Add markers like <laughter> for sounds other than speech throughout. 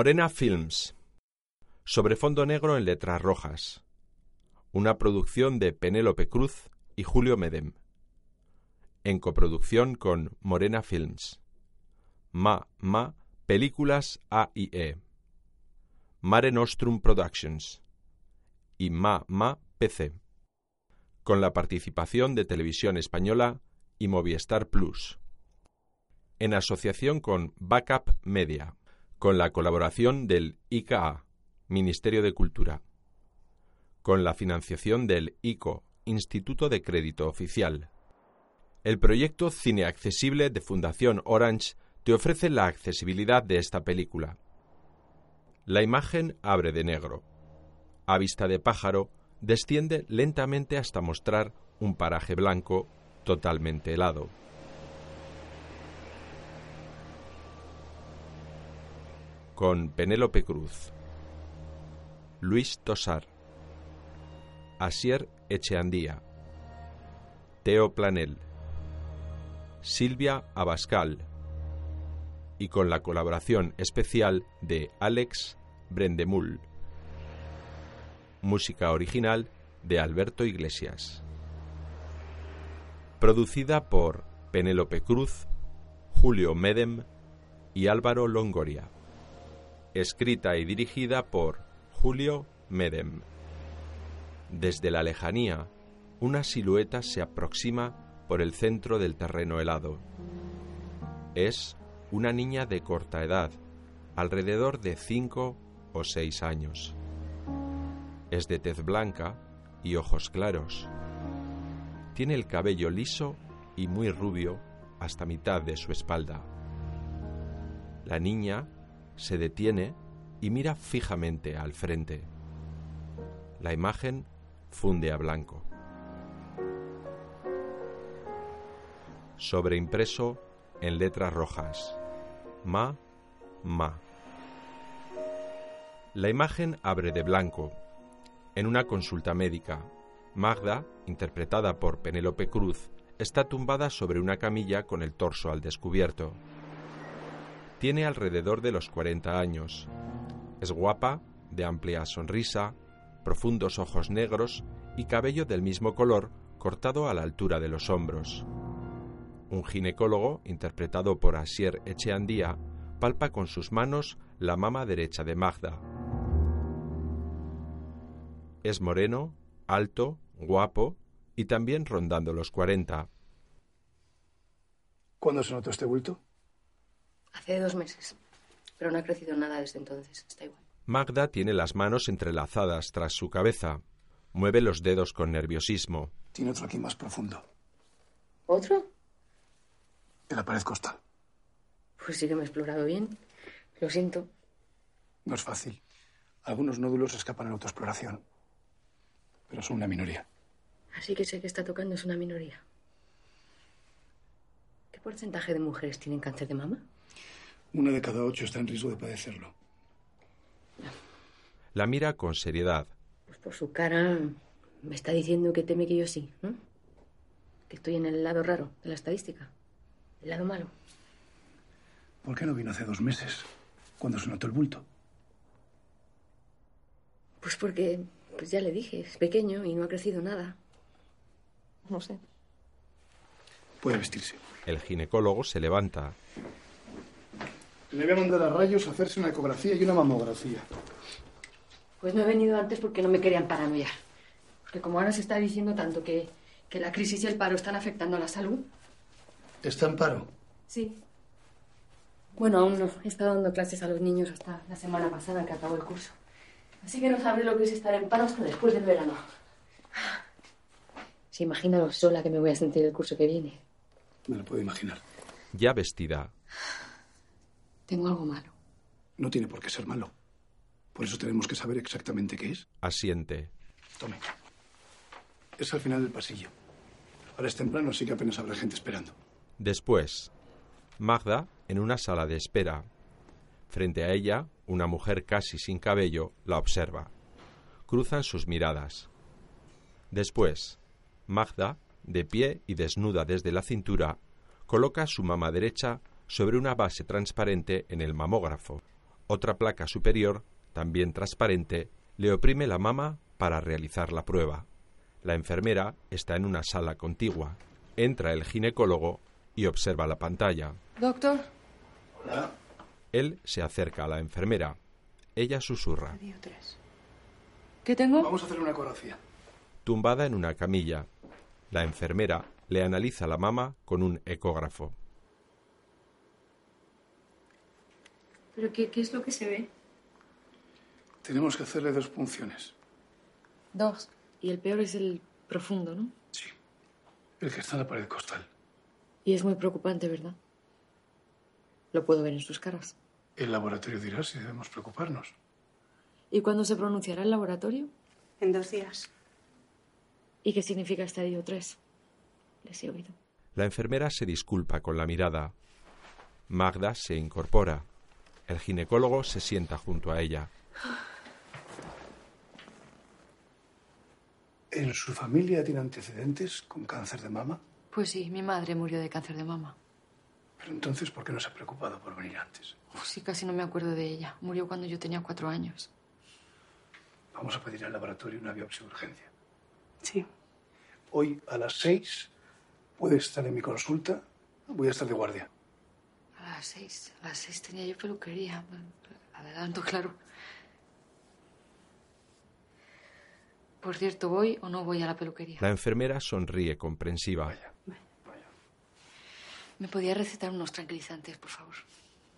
Morena Films. Sobre fondo negro en letras rojas. Una producción de Penélope Cruz y Julio Medem. En coproducción con Morena Films. Ma Ma Películas AIE. Mare Nostrum Productions. Y Ma Ma PC. Con la participación de Televisión Española y Movistar Plus. En asociación con Backup Media con la colaboración del ICA, Ministerio de Cultura, con la financiación del ICO, Instituto de Crédito Oficial. El proyecto Cine Accesible de Fundación Orange te ofrece la accesibilidad de esta película. La imagen abre de negro. A vista de pájaro, desciende lentamente hasta mostrar un paraje blanco totalmente helado. Con Penélope Cruz, Luis Tosar, Asier Echeandía, Teo Planel, Silvia Abascal. Y con la colaboración especial de Alex Brendemul. Música original de Alberto Iglesias. Producida por Penélope Cruz, Julio Medem y Álvaro Longoria escrita y dirigida por Julio Medem. Desde la lejanía, una silueta se aproxima por el centro del terreno helado. Es una niña de corta edad, alrededor de cinco o seis años. Es de tez blanca y ojos claros. Tiene el cabello liso y muy rubio hasta mitad de su espalda. La niña se detiene y mira fijamente al frente. La imagen funde a blanco. Sobreimpreso en letras rojas. Ma, ma. La imagen abre de blanco. En una consulta médica, Magda, interpretada por Penélope Cruz, está tumbada sobre una camilla con el torso al descubierto. Tiene alrededor de los 40 años. Es guapa, de amplia sonrisa, profundos ojos negros y cabello del mismo color cortado a la altura de los hombros. Un ginecólogo, interpretado por Asier Echeandía, palpa con sus manos la mama derecha de Magda. Es moreno, alto, guapo y también rondando los 40. ¿Cuándo se notó este bulto? Hace dos meses. Pero no ha crecido nada desde entonces. Está igual. Magda tiene las manos entrelazadas tras su cabeza. Mueve los dedos con nerviosismo. Tiene otro aquí más profundo. ¿Otro? En la pared costal. Pues sí que me he explorado bien. Lo siento. No es fácil. Algunos nódulos escapan en autoexploración. Pero son una minoría. Así que sé que está tocando es una minoría. ¿Qué porcentaje de mujeres tienen cáncer de mama? Una de cada ocho está en riesgo de padecerlo. La mira con seriedad. Pues por su cara me está diciendo que teme que yo sí, ¿no? Que estoy en el lado raro de la estadística. El lado malo. ¿Por qué no vino hace dos meses, cuando se notó el bulto? Pues porque, pues ya le dije, es pequeño y no ha crecido nada. No sé. Puede vestirse. El ginecólogo se levanta. Le voy a mandar a rayos a hacerse una ecografía y una mamografía. Pues no he venido antes porque no me querían paranoiar. Porque como ahora se está diciendo tanto que, que la crisis y el paro están afectando a la salud. ¿Está en paro? Sí. Bueno, aún no. He estado dando clases a los niños hasta la semana pasada que acabó el curso. Así que no sabré lo que es estar en paro hasta después del verano. Se imagina lo sola que me voy a sentir el curso que viene. Me lo puedo imaginar. Ya vestida, Tengo algo malo. No tiene por qué ser malo. Por eso tenemos que saber exactamente qué es. asiente. Tome. Es al final del pasillo. Ahora es temprano, así que apenas habrá gente esperando. Después, Magda en una sala de espera. Frente a ella, una mujer casi sin cabello la observa. Cruzan sus miradas. Después, Magda, de pie y desnuda desde la cintura, coloca su mama derecha sobre una base transparente en el mamógrafo. Otra placa superior, también transparente, le oprime la mama para realizar la prueba. La enfermera está en una sala contigua. Entra el ginecólogo y observa la pantalla. Doctor. Hola. Él se acerca a la enfermera. Ella susurra. ¿Qué tengo? Vamos a hacer una ecografía. Tumbada en una camilla, la enfermera le analiza la mama con un ecógrafo. ¿Pero qué, qué es lo que se ve? Tenemos que hacerle dos punciones. Dos. Y el peor es el profundo, ¿no? Sí. El que está en la pared costal. Y es muy preocupante, ¿verdad? Lo puedo ver en sus caras. El laboratorio dirá si debemos preocuparnos. ¿Y cuándo se pronunciará el laboratorio? En dos días. ¿Y qué significa estadio 3? Les he oído. La enfermera se disculpa con la mirada. Magda se incorpora. El ginecólogo se sienta junto a ella. ¿En su familia tiene antecedentes con cáncer de mama? Pues sí, mi madre murió de cáncer de mama. Pero entonces, ¿por qué no se ha preocupado por venir antes? Uf, sí, casi no me acuerdo de ella. Murió cuando yo tenía cuatro años. Vamos a pedir al laboratorio una biopsia de urgencia. Sí. Hoy a las seis puede estar en mi consulta. Voy a estar de guardia. A las seis. A las seis tenía yo peluquería. Adelanto, claro. Por cierto, ¿voy o no voy a la peluquería? La enfermera sonríe comprensiva. Vaya, vaya. ¿Me podía recetar unos tranquilizantes, por favor?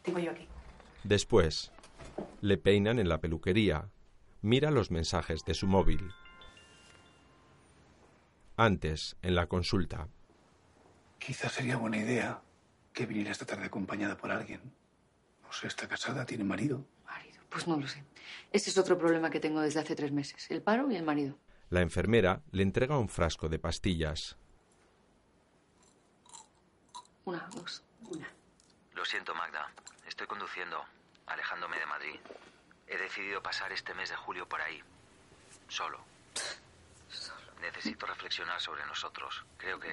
Tengo yo aquí. Después, le peinan en la peluquería. Mira los mensajes de su móvil. Antes, en la consulta. Quizás sería buena idea que viniera esta tarde acompañada por alguien. No sé, está casada, tiene marido. Marido. Pues no lo sé. Este es otro problema que tengo desde hace tres meses. El paro y el marido. La enfermera le entrega un frasco de pastillas. Una, dos. Una. Lo siento, Magda. Estoy conduciendo, alejándome de Madrid. He decidido pasar este mes de julio por ahí. Solo. Necesito reflexionar sobre nosotros. Creo que,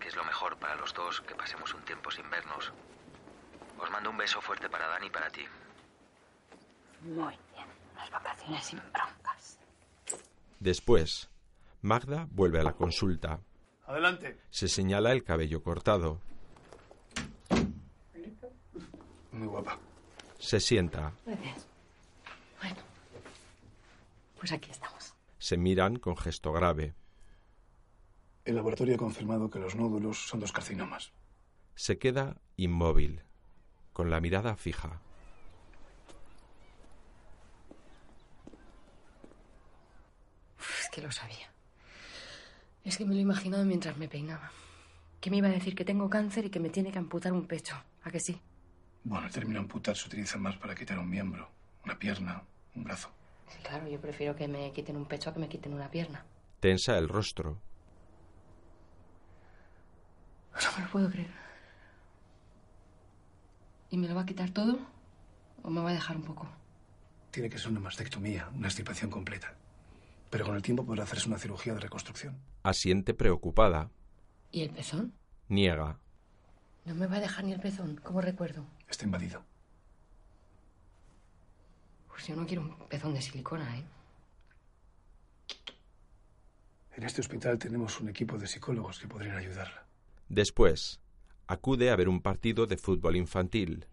que es lo mejor para los dos que pasemos un tiempo sin vernos. Os mando un beso fuerte para Dani y para ti. Muy bien. Unas vacaciones sin broncas. Después, Magda vuelve a la consulta. Adelante. Se señala el cabello cortado. Muy guapa. Se sienta. Gracias. Bueno. Pues aquí estamos. Se miran con gesto grave. El laboratorio ha confirmado que los nódulos son dos carcinomas. Se queda inmóvil, con la mirada fija. Es que lo sabía. Es que me lo he imaginado mientras me peinaba. Que me iba a decir que tengo cáncer y que me tiene que amputar un pecho. ¿A que sí? Bueno, el término amputar se utiliza más para quitar un miembro, una pierna, un brazo. Sí, claro, yo prefiero que me quiten un pecho a que me quiten una pierna. Tensa el rostro. No me lo puedo creer. ¿Y me lo va a quitar todo? ¿O me va a dejar un poco? Tiene que ser una mastectomía, una extirpación completa. Pero con el tiempo podrá hacerse una cirugía de reconstrucción. Asiente preocupada. ¿Y el pezón? Niega. No me va a dejar ni el pezón, como recuerdo. Está invadido. Pues yo no quiero un pezón de silicona, ¿eh? En este hospital tenemos un equipo de psicólogos que podrían ayudarla. Después, acude a ver un partido de fútbol infantil.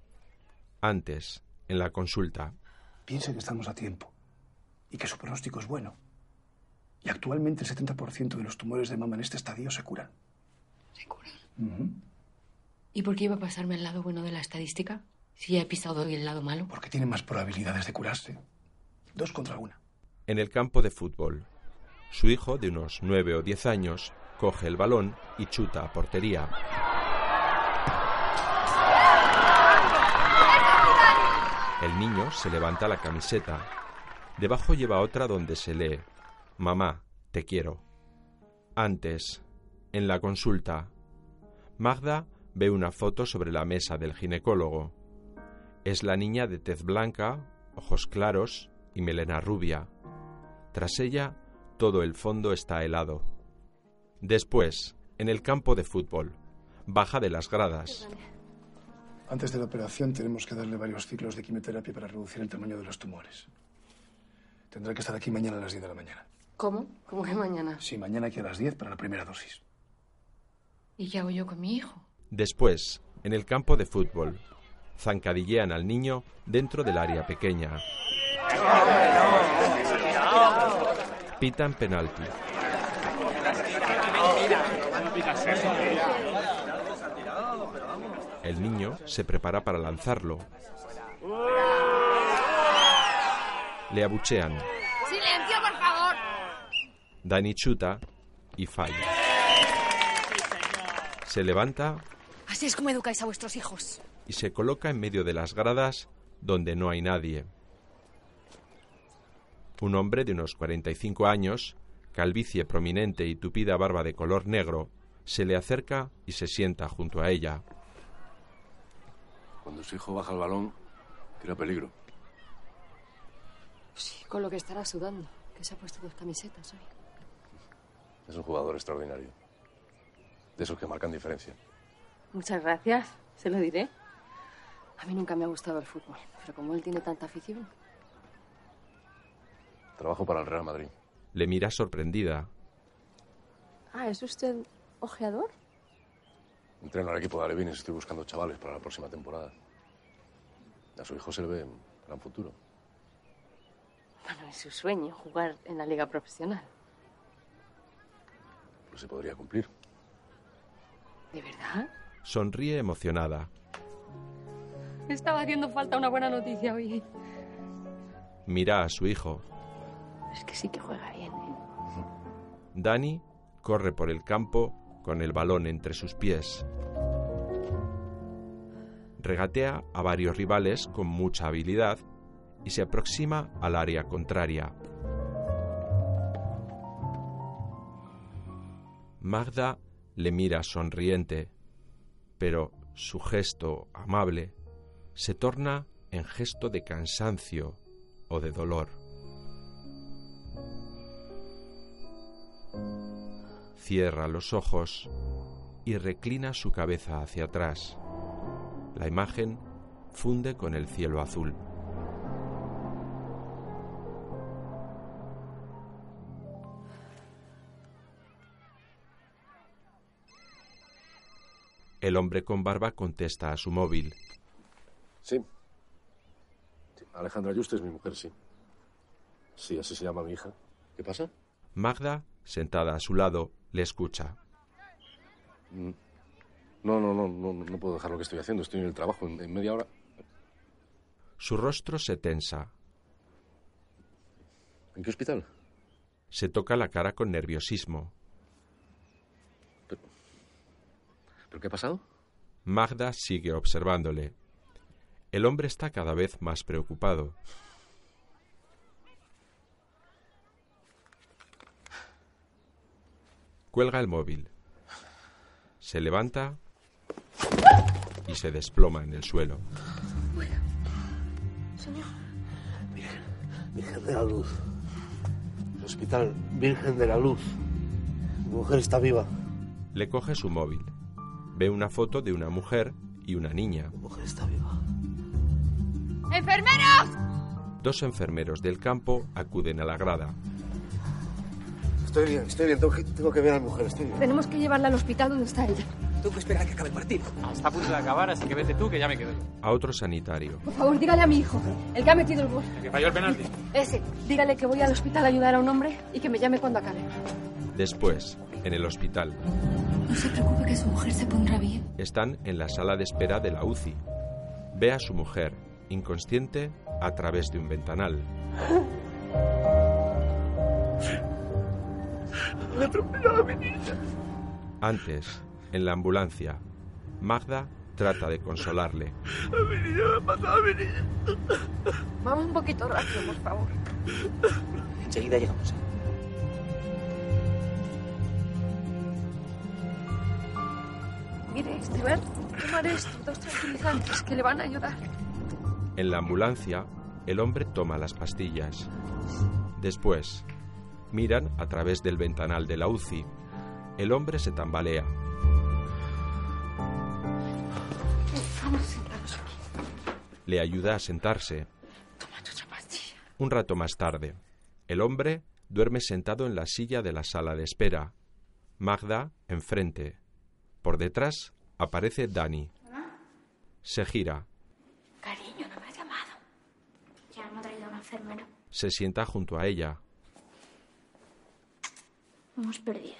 Antes, en la consulta. Piense que estamos a tiempo y que su pronóstico es bueno. Y actualmente el 70% de los tumores de mama en este estadio se curan. ¿Se curan? ¿Y por qué iba a pasarme al lado bueno de la estadística? Si ya he pisado hoy el lado malo. Porque tiene más probabilidades de curarse. Dos contra una. En el campo de fútbol, su hijo, de unos nueve o diez años, coge el balón y chuta a portería. El niño se levanta la camiseta. Debajo lleva otra donde se lee, Mamá, te quiero. Antes, en la consulta, Magda ve una foto sobre la mesa del ginecólogo. Es la niña de tez blanca, ojos claros y melena rubia. Tras ella, todo el fondo está helado. Después, en el campo de fútbol, baja de las gradas. Antes de la operación tenemos que darle varios ciclos de quimioterapia para reducir el tamaño de los tumores. Tendrá que estar aquí mañana a las 10 de la mañana. ¿Cómo? ¿Cómo que mañana? Sí, mañana aquí a las 10 para la primera dosis. ¿Y qué hago yo con mi hijo? Después, en el campo de fútbol, zancadillean al niño dentro del área pequeña. Pitan penalti. El niño se prepara para lanzarlo. Le abuchean. ¡Silencio, por favor! Dani chuta y falla. Se levanta Así es como educáis a vuestros hijos. y se coloca en medio de las gradas donde no hay nadie. Un hombre de unos 45 años, calvicie prominente y tupida barba de color negro, se le acerca y se sienta junto a ella. Cuando su hijo baja el balón, crea peligro. Sí, con lo que estará sudando, que se ha puesto dos camisetas hoy. Es un jugador extraordinario. De esos que marcan diferencia. Muchas gracias, se lo diré. A mí nunca me ha gustado el fútbol, pero como él tiene tanta afición. Trabajo para el Real Madrid. Le mira sorprendida. Ah, ¿es usted ojeador? Entreno al equipo de Alevines estoy buscando chavales para la próxima temporada. A su hijo se le ve un gran futuro. Bueno, es su sueño, jugar en la liga profesional. Pues se podría cumplir. ¿De verdad? Sonríe emocionada. Me estaba haciendo falta una buena noticia hoy. Mira a su hijo. Es que sí que juega bien, ¿eh? Dani corre por el campo con el balón entre sus pies. Regatea a varios rivales con mucha habilidad y se aproxima al área contraria. Magda le mira sonriente, pero su gesto amable se torna en gesto de cansancio o de dolor. Cierra los ojos y reclina su cabeza hacia atrás. La imagen funde con el cielo azul. El hombre con barba contesta a su móvil. Sí. Sí, Alejandra Juste es mi mujer, sí. Sí, así se llama mi hija. ¿Qué pasa? Magda, sentada a su lado, le escucha. Mm. No, no, no, no, no puedo dejar lo que estoy haciendo. Estoy en el trabajo. En, en media hora. Su rostro se tensa. ¿En qué hospital? Se toca la cara con nerviosismo. ¿Pero qué ha pasado? Magda sigue observándole. El hombre está cada vez más preocupado. Cuelga el móvil. Se levanta y se desploma en el suelo. Señor. Virgen, Virgen de la Luz. El Hospital Virgen de la Luz. Mi mujer está viva. Le coge su móvil. Ve una foto de una mujer y una niña. Mi mujer está viva. ¡Enfermeros! Dos enfermeros del campo acuden a la grada. Estoy bien, estoy bien. Tengo que, tengo que ver a mi mujer. Estoy bien. Tenemos que llevarla al hospital donde está ella. Tengo que esperar a que acabe el partido. Está a punto de acabar, así que vete tú, que ya me quedo yo. A otro sanitario. Por favor, dígale a mi hijo, el que ha metido el gol. El que falló el penalti. Ese, dígale que voy al hospital a ayudar a un hombre y que me llame cuando acabe. Después, en el hospital, No se preocupe que su mujer se pondrá bien. están en la sala de espera de la UCI. Ve a su mujer, inconsciente, a través de un ventanal. <laughs> Me atropellado a mi niña. Antes, en la ambulancia, Magda trata de consolarle. A mi niña me ha matado a mi niña. Vamos un poquito rápido, por favor. Enseguida llegamos. Mire, Esteban, tomar esto, dos tranquilizantes que le van a ayudar. En la ambulancia, el hombre toma las pastillas. Después, miran a través del ventanal de la UCI. El hombre se tambalea. Le ayuda a sentarse. Un rato más tarde, el hombre duerme sentado en la silla de la sala de espera. Magda enfrente. Por detrás aparece Dani. Se gira. Cariño, no me has llamado. Ya me ha traído una enfermera. Se sienta junto a ella. Hemos perdido.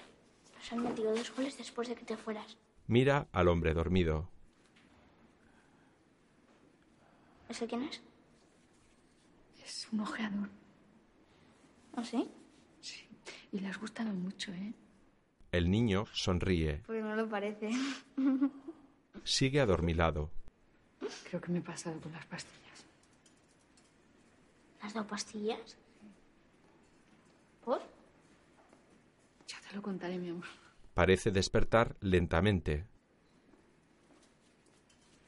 Nos han metido dos goles después de que te fueras. Mira al hombre dormido. ¿Ese quién es? Es un ojeador. ¿Ah, sí? Sí. Y le has gustado mucho, ¿eh? El niño sonríe. Pues no lo parece. Sigue adormilado. Creo que me he pasado con las pastillas. ¿Le has dado pastillas? ¿Por? Ya te lo contaré, mi amor. Parece despertar lentamente.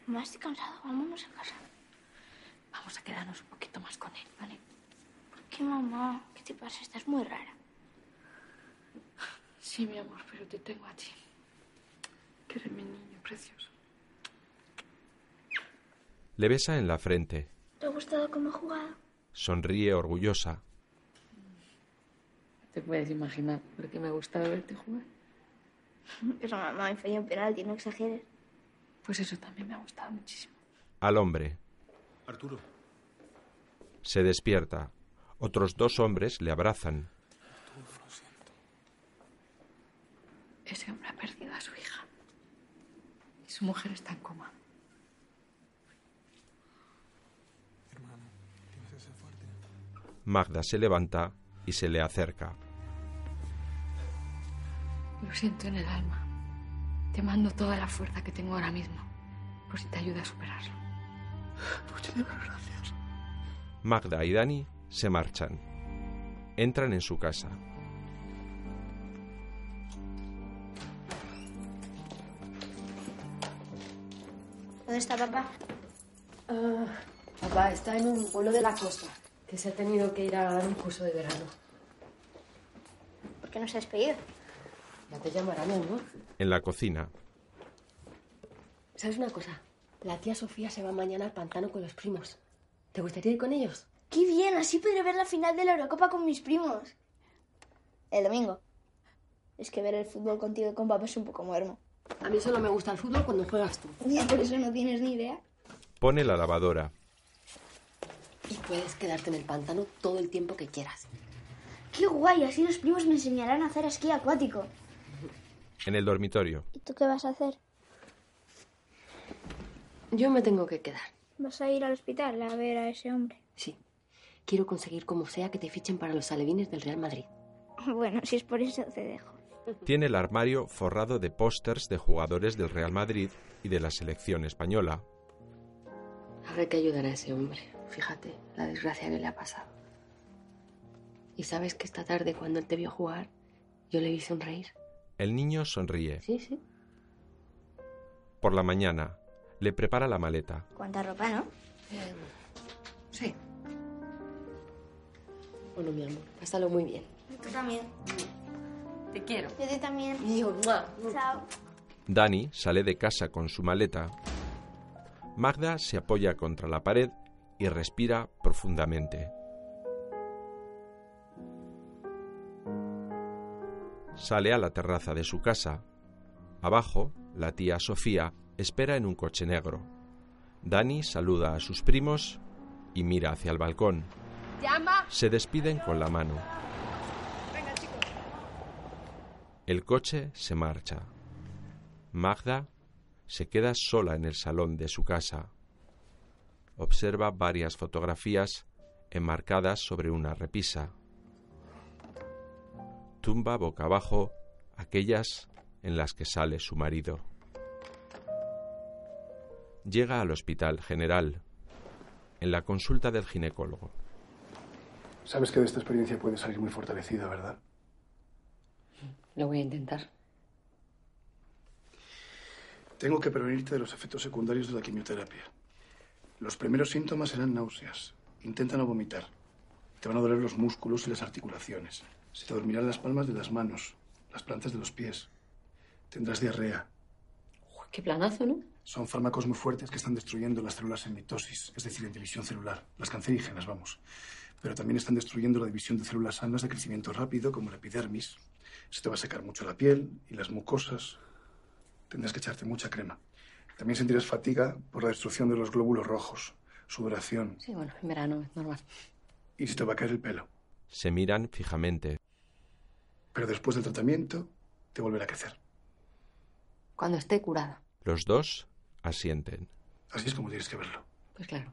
Mamá, estoy cansado. Vámonos a casa. Vamos a quedarnos un poquito más con él, ¿vale? ¿Por qué, mamá? ¿Qué te pasa? Estás muy rara. Sí, mi amor, pero te tengo a ti. Que eres mi niño precioso. Le besa en la frente. ¿Te ha gustado cómo he jugado? Sonríe orgullosa. Te puedes imaginar lo que <laughs> me ha gustado verte jugar. Pero mamá, me falló un penalti, no exageres. Pues eso también me ha gustado muchísimo. Al hombre. Arturo. Se despierta. Otros dos hombres le abrazan. Ese hombre ha perdido a su hija. Y su mujer está en coma. Hermano, tienes que ser fuerte. Magda se levanta y se le acerca. Lo siento en el alma. Te mando toda la fuerza que tengo ahora mismo. Por si te ayuda a superarlo. Muchísimas gracias. Magda y Dani se marchan. Entran en su casa. ¿Dónde está papá? Ah, papá está en un pueblo de la costa. Que se ha tenido que ir a dar un curso de verano. ¿Por qué no se ha despedido? Ya te llamará mi amor. En la cocina. ¿Sabes una cosa? La tía Sofía se va mañana al pantano con los primos. ¿Te gustaría ir con ellos? ¡Qué bien! Así podré ver la final de la Eurocopa con mis primos. El domingo. Es que ver el fútbol contigo y con papá es un poco muermo. A mí solo me gusta el fútbol cuando juegas tú. Ya por eso no tienes ni idea. Pone la lavadora. Y puedes quedarte en el pantano todo el tiempo que quieras. ¡Qué guay! Así los primos me enseñarán a hacer esquí acuático. En el dormitorio. ¿Y tú qué vas a hacer? Yo me tengo que quedar. ¿Vas a ir al hospital a ver a ese hombre? Sí. Quiero conseguir como sea que te fichen para los alevines del Real Madrid. <laughs> Bueno, si es por eso te dejo. Tiene el armario forrado de pósters de jugadores del Real Madrid y de la selección española. Habrá que ayudar a ese hombre. Fíjate la desgracia que le ha pasado. Y sabes que esta tarde, cuando él te vio jugar, yo le vi sonreír. El niño sonríe. Sí, sí. Por la mañana, le prepara la maleta. ¿Cuánta ropa, no? Eh, sí. Bueno, mi amor, pásalo muy bien. Tú también. Te quiero. Yo a ti también. Y yo, ¡mua! Chao. Dani sale de casa con su maleta. Magda se apoya contra la pared y respira profundamente. Sale a la terraza de su casa. Abajo, la tía Sofía espera en un coche negro. Dani saluda a sus primos y mira hacia el balcón. Se despiden con la mano. El coche se marcha. Magda se queda sola en el salón de su casa. Observa varias fotografías enmarcadas sobre una repisa. Tumba boca abajo aquellas en las que sale su marido. Llega al hospital general. En la consulta del ginecólogo. Sabes que de esta experiencia puedes salir muy fortalecida, ¿verdad? Lo voy a intentar. Tengo que prevenirte de los efectos secundarios de la quimioterapia. Los primeros síntomas serán náuseas. Intenta no vomitar. Te van a doler los músculos y las articulaciones. Se te dormirán las palmas de las manos, las plantas de los pies. Tendrás diarrea. Qué planazo, ¿no? Son fármacos muy fuertes que están destruyendo las células en mitosis, es decir, en división celular, las cancerígenas, vamos. Pero también están destruyendo la división de células sanas de crecimiento rápido, como la epidermis. Se te va a secar mucho la piel y las mucosas. Tendrás que echarte mucha crema. También sentirás fatiga por la destrucción de los glóbulos rojos, sudoración. Sí, bueno, en verano es normal. Y se te va a caer el pelo. Se miran fijamente. Pero después del tratamiento, te volverá a crecer. Cuando esté curada. Los dos asienten. Así es como tienes que verlo. Pues claro.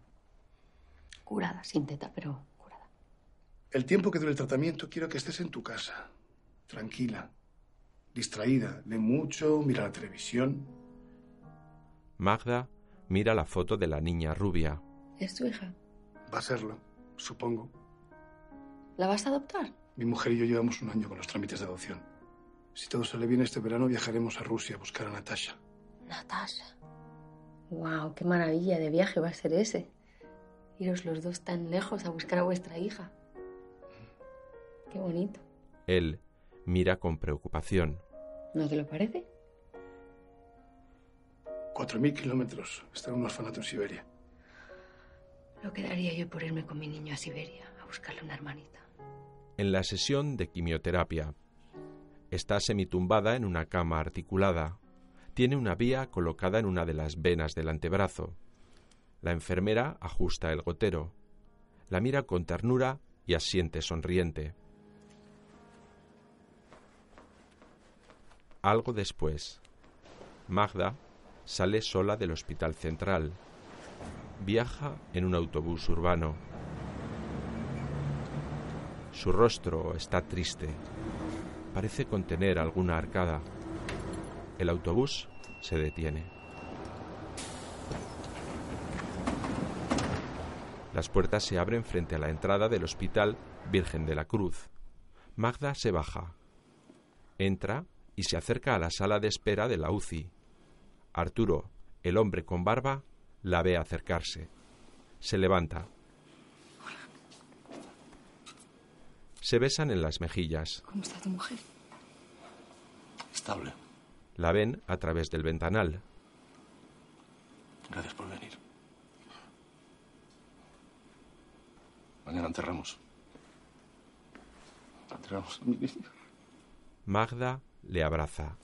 Curada, sin teta, pero curada. El tiempo que dure el tratamiento quiero que estés en tu casa, tranquila, distraída, lee mucho, mira la televisión. Magda mira la foto de la niña rubia. ¿Es tu hija? Va a serlo, supongo. ¿La vas a adoptar? Mi mujer y yo llevamos un año con los trámites de adopción. Si todo sale bien este verano, viajaremos a Rusia a buscar a Natasha. Natasha. Wow, qué maravilla de viaje va a ser ese. Iros los dos tan lejos a buscar a vuestra hija. Qué bonito. Él mira con preocupación. ¿No te lo parece? Cuatro mil kilómetros. Está en un orfanato en Siberia. Lo que daría yo por irme con mi niño a Siberia a buscarle una hermanita. En la sesión de quimioterapia, está semitumbada en una cama articulada. Tiene una vía colocada en una de las venas del antebrazo. La enfermera ajusta el gotero. La mira con ternura y asiente sonriente. Algo después, Magda sale sola del hospital central. Viaja en un autobús urbano. Su rostro está triste. Parece contener alguna arcada. El autobús se detiene. Las puertas se abren frente a la entrada del Hospital Virgen de la Cruz. Magda se baja. Entra y se acerca a la sala de espera de la UCI. Arturo, el hombre con barba, la ve acercarse. Se levanta. Se besan en las mejillas. ¿Cómo está tu mujer? Estable. La ven a través del ventanal. Gracias por venir. Mañana enterramos. Enterramos a mi niño. Magda le abraza.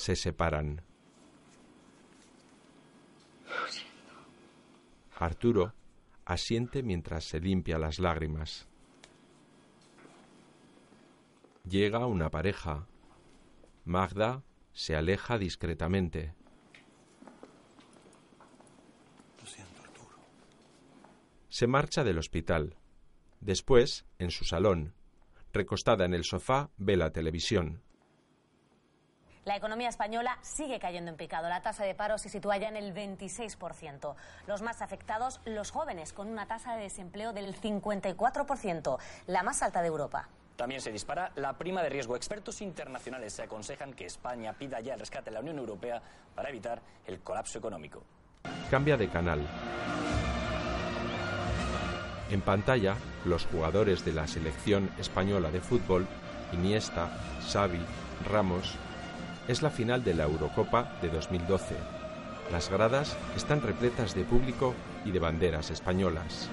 Se separan. Arturo asiente mientras se limpia las lágrimas. Llega una pareja. Magda se aleja discretamente. Lo siento, Arturo. Se marcha del hospital. Después, en su salón, recostada en el sofá, ve la televisión. La economía española sigue cayendo en picado. La tasa de paro se sitúa ya en el 26%. Los más afectados, los jóvenes, con una tasa de desempleo del 54%, la más alta de Europa. También se dispara la prima de riesgo. Expertos internacionales se aconsejan que España pida ya el rescate de la Unión Europea para evitar el colapso económico. Cambia de canal. En pantalla, los jugadores de la selección española de fútbol, Iniesta, Xavi, Ramos, es la final de la Eurocopa de 2012. Las gradas están repletas de público y de banderas españolas.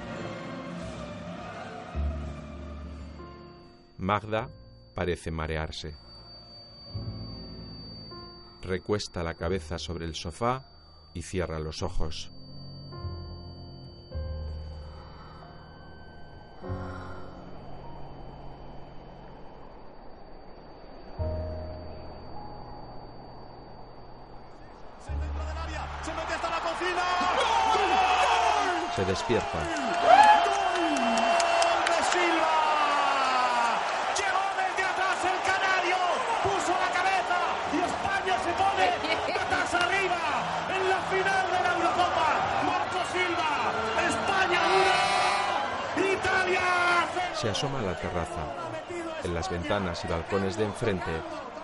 Magda parece marearse. Recuesta la cabeza sobre el sofá y cierra los ojos. Italia. Se asoma a la terraza. En las ventanas y balcones de enfrente,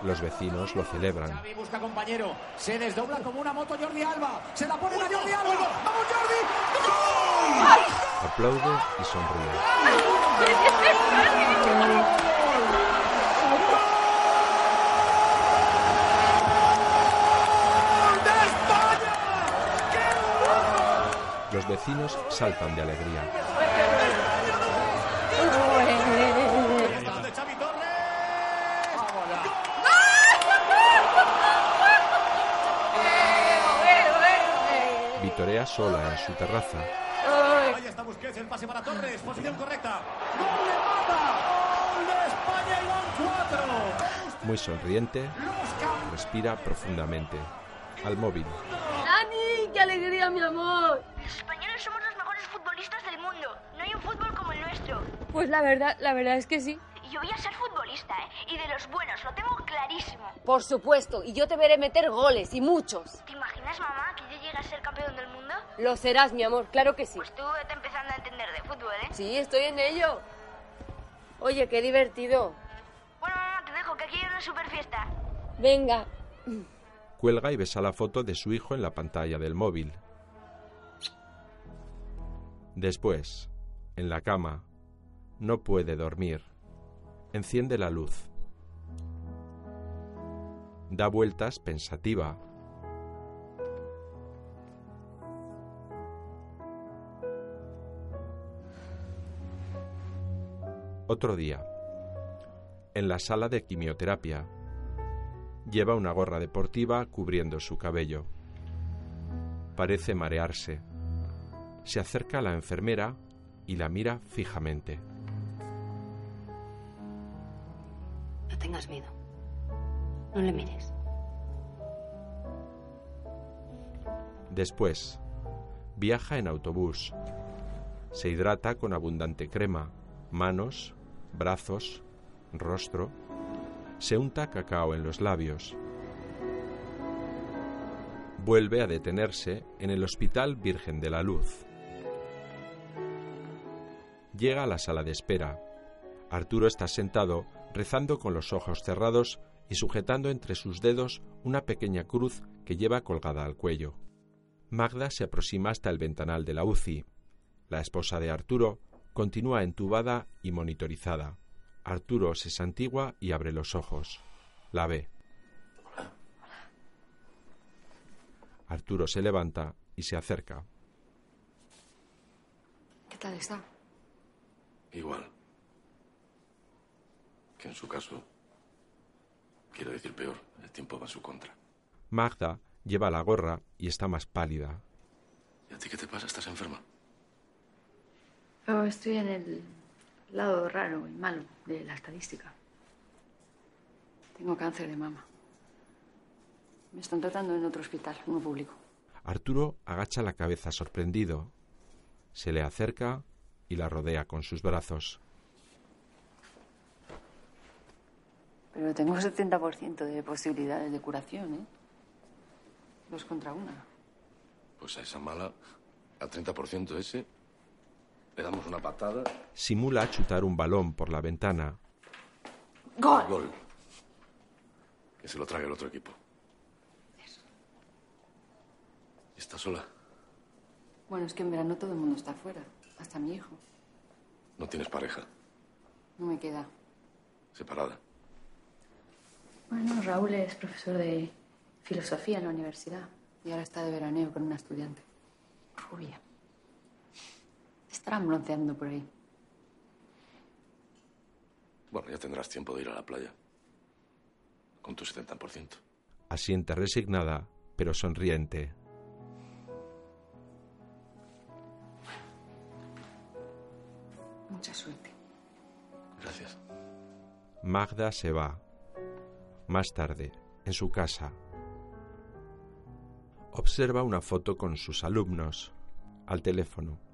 los vecinos lo celebran. Xavi busca compañero. Se desdobla como una moto Jordi Alba. Se la pone a Jordi Alba. ¡Vamos, Jordi! ¡Gol! Aplaude y sonríe. Los vecinos saltan de alegría. Sola en su terraza. Ahí está Busquets, el pase para Torres, posición correcta. ¡Gol de Mata! ¡Gol de España y van cuatro! Muy sonriente, respira profundamente. Al móvil. ¡Dani! ¡Qué alegría, mi amor! Los españoles somos los mejores futbolistas del mundo. No hay un fútbol como el nuestro. Pues la verdad, la verdad es que sí. Yo voy a ser futbolista, ¿eh? Y de los buenos, lo tengo clarísimo. Por supuesto, y yo te veré meter goles, y muchos. Lo serás, mi amor, claro que sí. Pues tú estás empezando a entender de fútbol, ¿eh? Sí, estoy en ello. Oye, qué divertido. Bueno, mamá, te dejo, que aquí hay una super fiesta. Venga. Cuelga y besa la foto de su hijo en la pantalla del móvil. Después, en la cama, no puede dormir. Enciende la luz. Da vueltas pensativa. Otro día. En la sala de quimioterapia. Lleva una gorra deportiva cubriendo su cabello. Parece marearse. Se acerca a la enfermera y la mira fijamente. No tengas miedo. No le mires. Después, viaja en autobús. Se hidrata con abundante crema, manos, brazos, rostro. Se unta cacao en los labios. Vuelve a detenerse en el Hospital Virgen de la Luz. Llega a la sala de espera. Arturo está sentado rezando con los ojos cerrados y sujetando entre sus dedos una pequeña cruz que lleva colgada al cuello. Magda se aproxima hasta el ventanal de la UCI. La esposa de Arturo continúa entubada y monitorizada. Arturo se santigua y abre los ojos. La ve. Arturo se levanta y se acerca. ¿Qué tal está? Igual. Que en su caso. Quiero decir peor, el tiempo va a su contra. Magda lleva la gorra y está más pálida. ¿Y a ti qué te pasa? ¿Estás enferma? Oh, estoy en el lado raro y malo de la estadística. Tengo cáncer de mama. Me están tratando en otro hospital, uno público. Arturo agacha la cabeza sorprendido. Se le acerca y la rodea con sus brazos. Pero tengo un 70% de posibilidades de curación, ¿eh? Dos contra una. Pues a esa mala, al 30% ese, le damos una patada. Simula chutar un balón por la ventana. ¡Gol! Gol. Que se lo trague el otro equipo. ¿Y está sola? Bueno, es que en verano todo el mundo está afuera. Hasta mi hijo. ¿No tienes pareja? No me queda. ¿Separada? Bueno, Raúl es profesor de filosofía en la universidad. Y ahora está de veraneo con una estudiante. Rubia. Estarán bronceando por ahí. Bueno, ya tendrás tiempo de ir a la playa. Con tu 70%. Asiente resignada, pero sonriente. Mucha suerte. Gracias. Magda se va. Más tarde, en su casa. Observa una foto con sus alumnos. Al teléfono.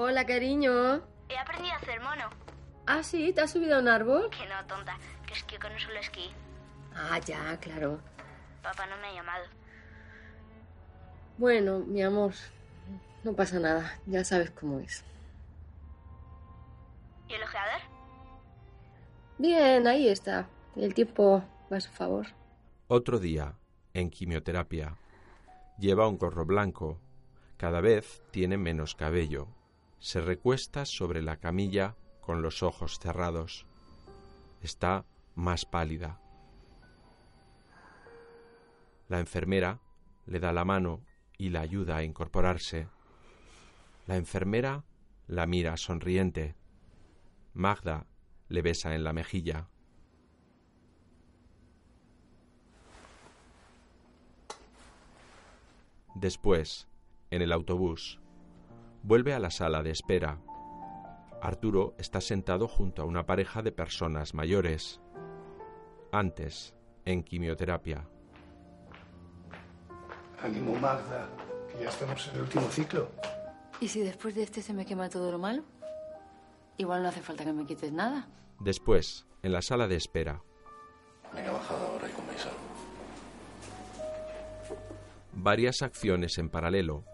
Hola, cariño. He aprendido a hacer mono. Ah, sí, ¿te has subido a un árbol? Que no, tonta. Que esquío con un solo esquí. Ah, ya, claro. Papá no me ha llamado. Bueno, mi amor, no pasa nada. Ya sabes cómo es. ¿Y el ojeador? Bien, ahí está. El tiempo va a su favor. Otro día, en quimioterapia. Lleva un gorro blanco. Cada vez tiene menos cabello. Se recuesta sobre la camilla con los ojos cerrados. Está más pálida. La enfermera le da la mano y la ayuda a incorporarse. La enfermera la mira sonriente. Magda le besa en la mejilla. Después, en el autobús, vuelve a la sala de espera. Arturo está sentado junto a una pareja de personas mayores. Antes, en quimioterapia. Ánimo, Magda, que ya estamos en el último ciclo. ¿Y si después de este se me quema todo lo malo? Igual no hace falta que me quites nada. Después, en la sala de espera, Venga, bajada ahora y coméis algo. varias acciones en paralelo.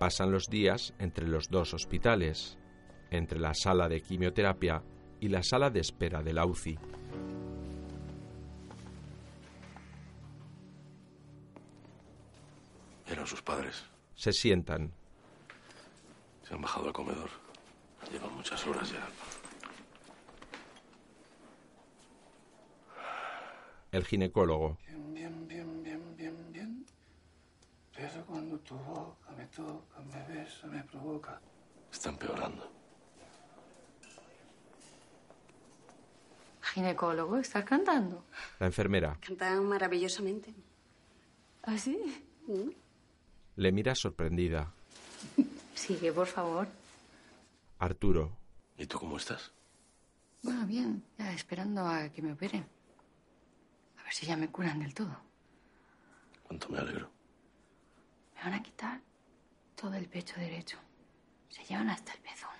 Pasan los días entre los dos hospitales, entre la sala de quimioterapia y la sala de espera de la UCI. Eran sus padres. Se sientan. Se han bajado al comedor. Llevan muchas horas ya. El ginecólogo. Bien, bien, bien, bien, bien, bien. Cuando tu boca me toca, me besa, me provoca. Está empeorando. Ginecólogo, ¿estás cantando? La enfermera Canta maravillosamente. ¿Ah, sí? le mira sorprendida. Sigue, por favor. Arturo. ¿Y tú cómo estás? Bueno, bien, ya esperando a que me operen. A ver si ya me curan del todo. Cuánto me alegro. Me van a quitar todo el pecho derecho. Se llevan hasta el pezón.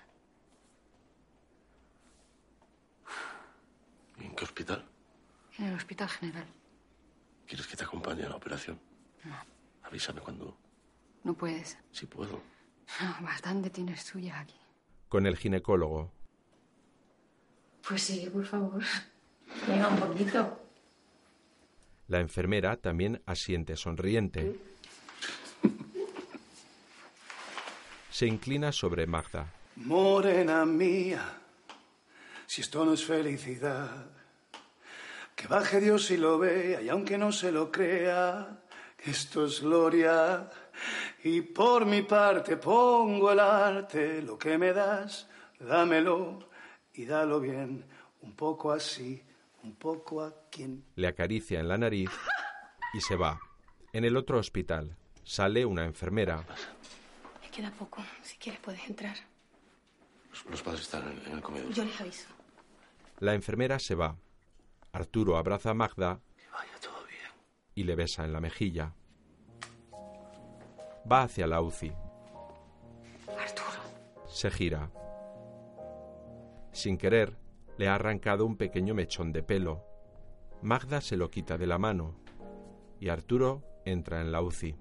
¿Y en qué hospital? En el hospital general. ¿Quieres que te acompañe a la operación? No. Avísame cuando... No puedes. Si puedo. No, bastante tienes tuya aquí. Con el ginecólogo. Pues sí, por favor. Venga, un poquito. La enfermera también asiente sonriente. Se inclina sobre Magda. Morena mía, si esto no es felicidad, que baje Dios y lo vea, y aunque no se lo crea, esto es gloria. Y por mi parte pongo el arte, lo que me das, dámelo y dalo bien, un poco así, un poco a quien. Le acaricia en la nariz y se va. En el otro hospital sale una enfermera. Queda poco. Si quieres puedes entrar. Los, los padres están en, en el comedor. Yo les aviso. La enfermera se va. Arturo abraza a Magda y le besa en la mejilla. Va hacia la UCI. Arturo. Se gira. Sin querer, le ha arrancado un pequeño mechón de pelo. Magda se lo quita de la mano y Arturo entra en la UCI.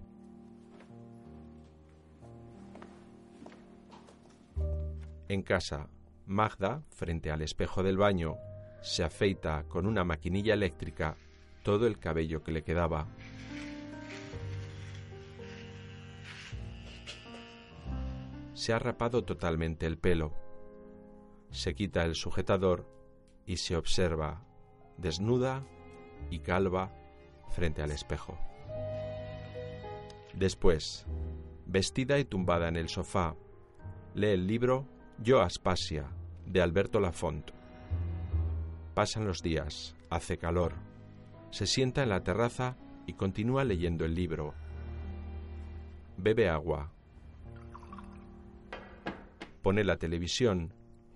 En casa, Magda, frente al espejo del baño, se afeita con una maquinilla eléctrica todo el cabello que le quedaba. Se ha rapado totalmente el pelo. Se quita el sujetador y se observa desnuda y calva frente al espejo. Después, vestida y tumbada en el sofá, lee el libro Yo Aspasia de Alberto Lafont. Pasan los días, hace calor. Se sienta en la terraza y continúa leyendo el libro. Bebe agua. Pone la televisión.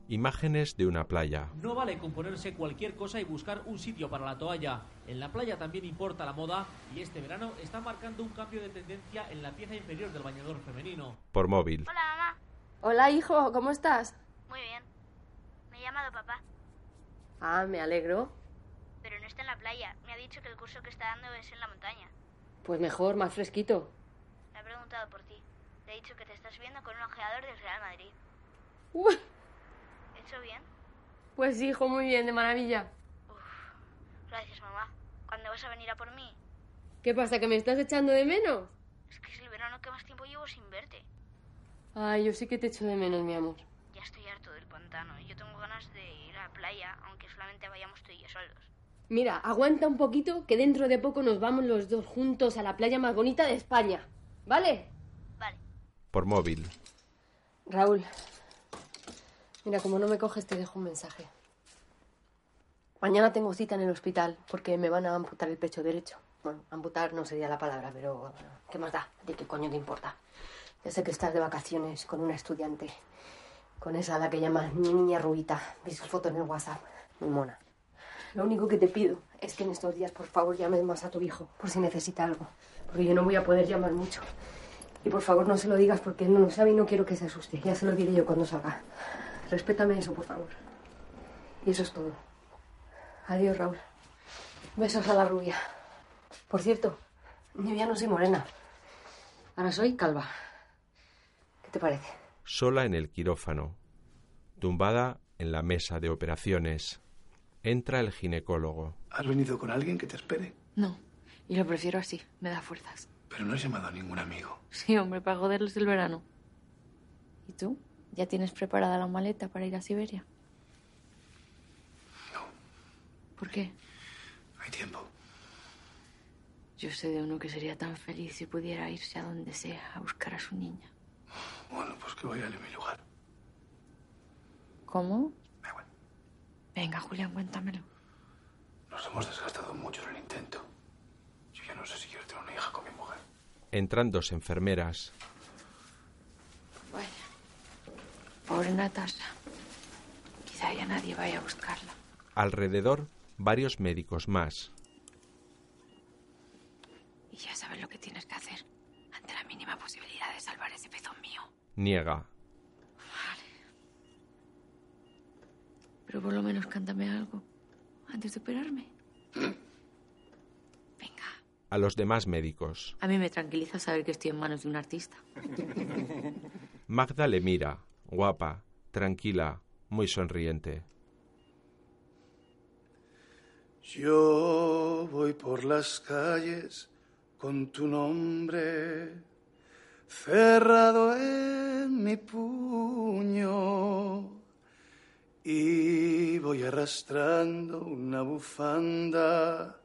Imágenes de una playa. No vale con ponerse cualquier cosa y buscar un sitio para la toalla. En la playa también importa la moda y este verano está marcando un cambio de tendencia en la pieza inferior del bañador femenino. Por móvil. Hola, mamá. Hola, hijo, ¿cómo estás? Muy bien. Me ha llamado papá, Ah, me alegro. pero no está en la playa. Me ha dicho que el curso que está dando es en la montaña. Pues mejor, más fresquito. Me ha preguntado por ti. Le he dicho que te estás viendo con un ojeador del Real Madrid. Uy, ¿He hecho bien? pues hijo, muy bien, de maravilla. Gracias, mamá. ¿Cuándo vas a venir a por mí? ¿Qué pasa, que me estás echando de menos? Es que es el verano que más tiempo llevo sin verte. Ay, yo sí que te echo de menos, mi amor. Ya estoy harto del pantano yo tengo ganas de ir a la playa, aunque solamente vayamos tú y yo solos. Mira, aguanta un poquito que dentro de poco nos vamos los dos juntos a la playa más bonita de España. ¿Vale? Por móvil. Raúl, mira, como no me coges, te dejo un mensaje. Mañana tengo cita en el hospital porque me van a amputar el pecho derecho. Bueno, amputar no sería la palabra, pero bueno, ¿qué más da? ¿De qué coño te importa? Ya sé que estás de vacaciones con una estudiante, con esa a la que llamas mi niña Rubita. Vi su foto en el WhatsApp, muy mona. Lo único que te pido es que en estos días, por favor, llames más a tu hijo, por si necesita algo. Porque yo no voy a poder llamar mucho. Y por favor, no se lo digas porque él no lo sabe y no quiero que se asuste. Ya se lo diré yo cuando salga. Respétame eso, por favor. Y eso es todo. Adiós, Raúl. Besos a la rubia. Por cierto, yo ya no soy morena. Ahora soy calva. ¿Qué te parece? Sola en el quirófano. Tumbada en la mesa de operaciones. Entra el ginecólogo. ¿Has venido con alguien que te espere? No, y lo prefiero así, me da fuerzas. Pero no has llamado a ningún amigo. Sí, hombre, para joderles el verano. ¿Y tú? ¿Ya tienes preparada la maleta para ir a Siberia? No. ¿Por qué? Hay tiempo. Yo sé de uno que sería tan feliz si pudiera irse a donde sea a buscar a su niña. Bueno, pues que vaya a mi lugar. ¿Cómo? Venga, Julián, cuéntamelo. Nos hemos desgastado mucho en el intento. Yo ya no sé si quiero tener una hija con mi mujer. Entran dos enfermeras. Vaya. Pobre Natasha. Quizá ya nadie vaya a buscarla. Alrededor, varios médicos más. Y ya sabes lo que tienes que hacer ante la mínima posibilidad de salvar ese pezón mío. Niega. Pero por lo menos cántame algo antes de operarme. A los demás médicos. A mí me tranquiliza saber que estoy en manos de un artista. <laughs> Magda le mira, guapa, tranquila, muy sonriente. Yo voy por las calles con tu nombre cerrado en mi puño y voy arrastrando una bufanda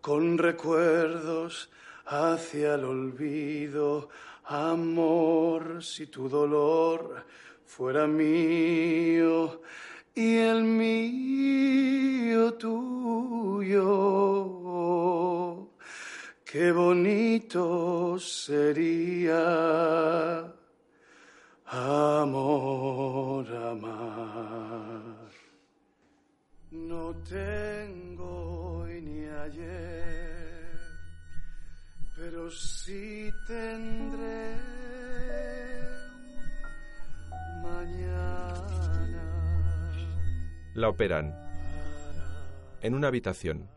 con recuerdos hacia el olvido. Amor, si tu dolor fuera mío y el mío tuyo, qué bonito sería amor, amar. No tengo hoy ni ayer, pero sí tendré mañana. La operan. En una habitación,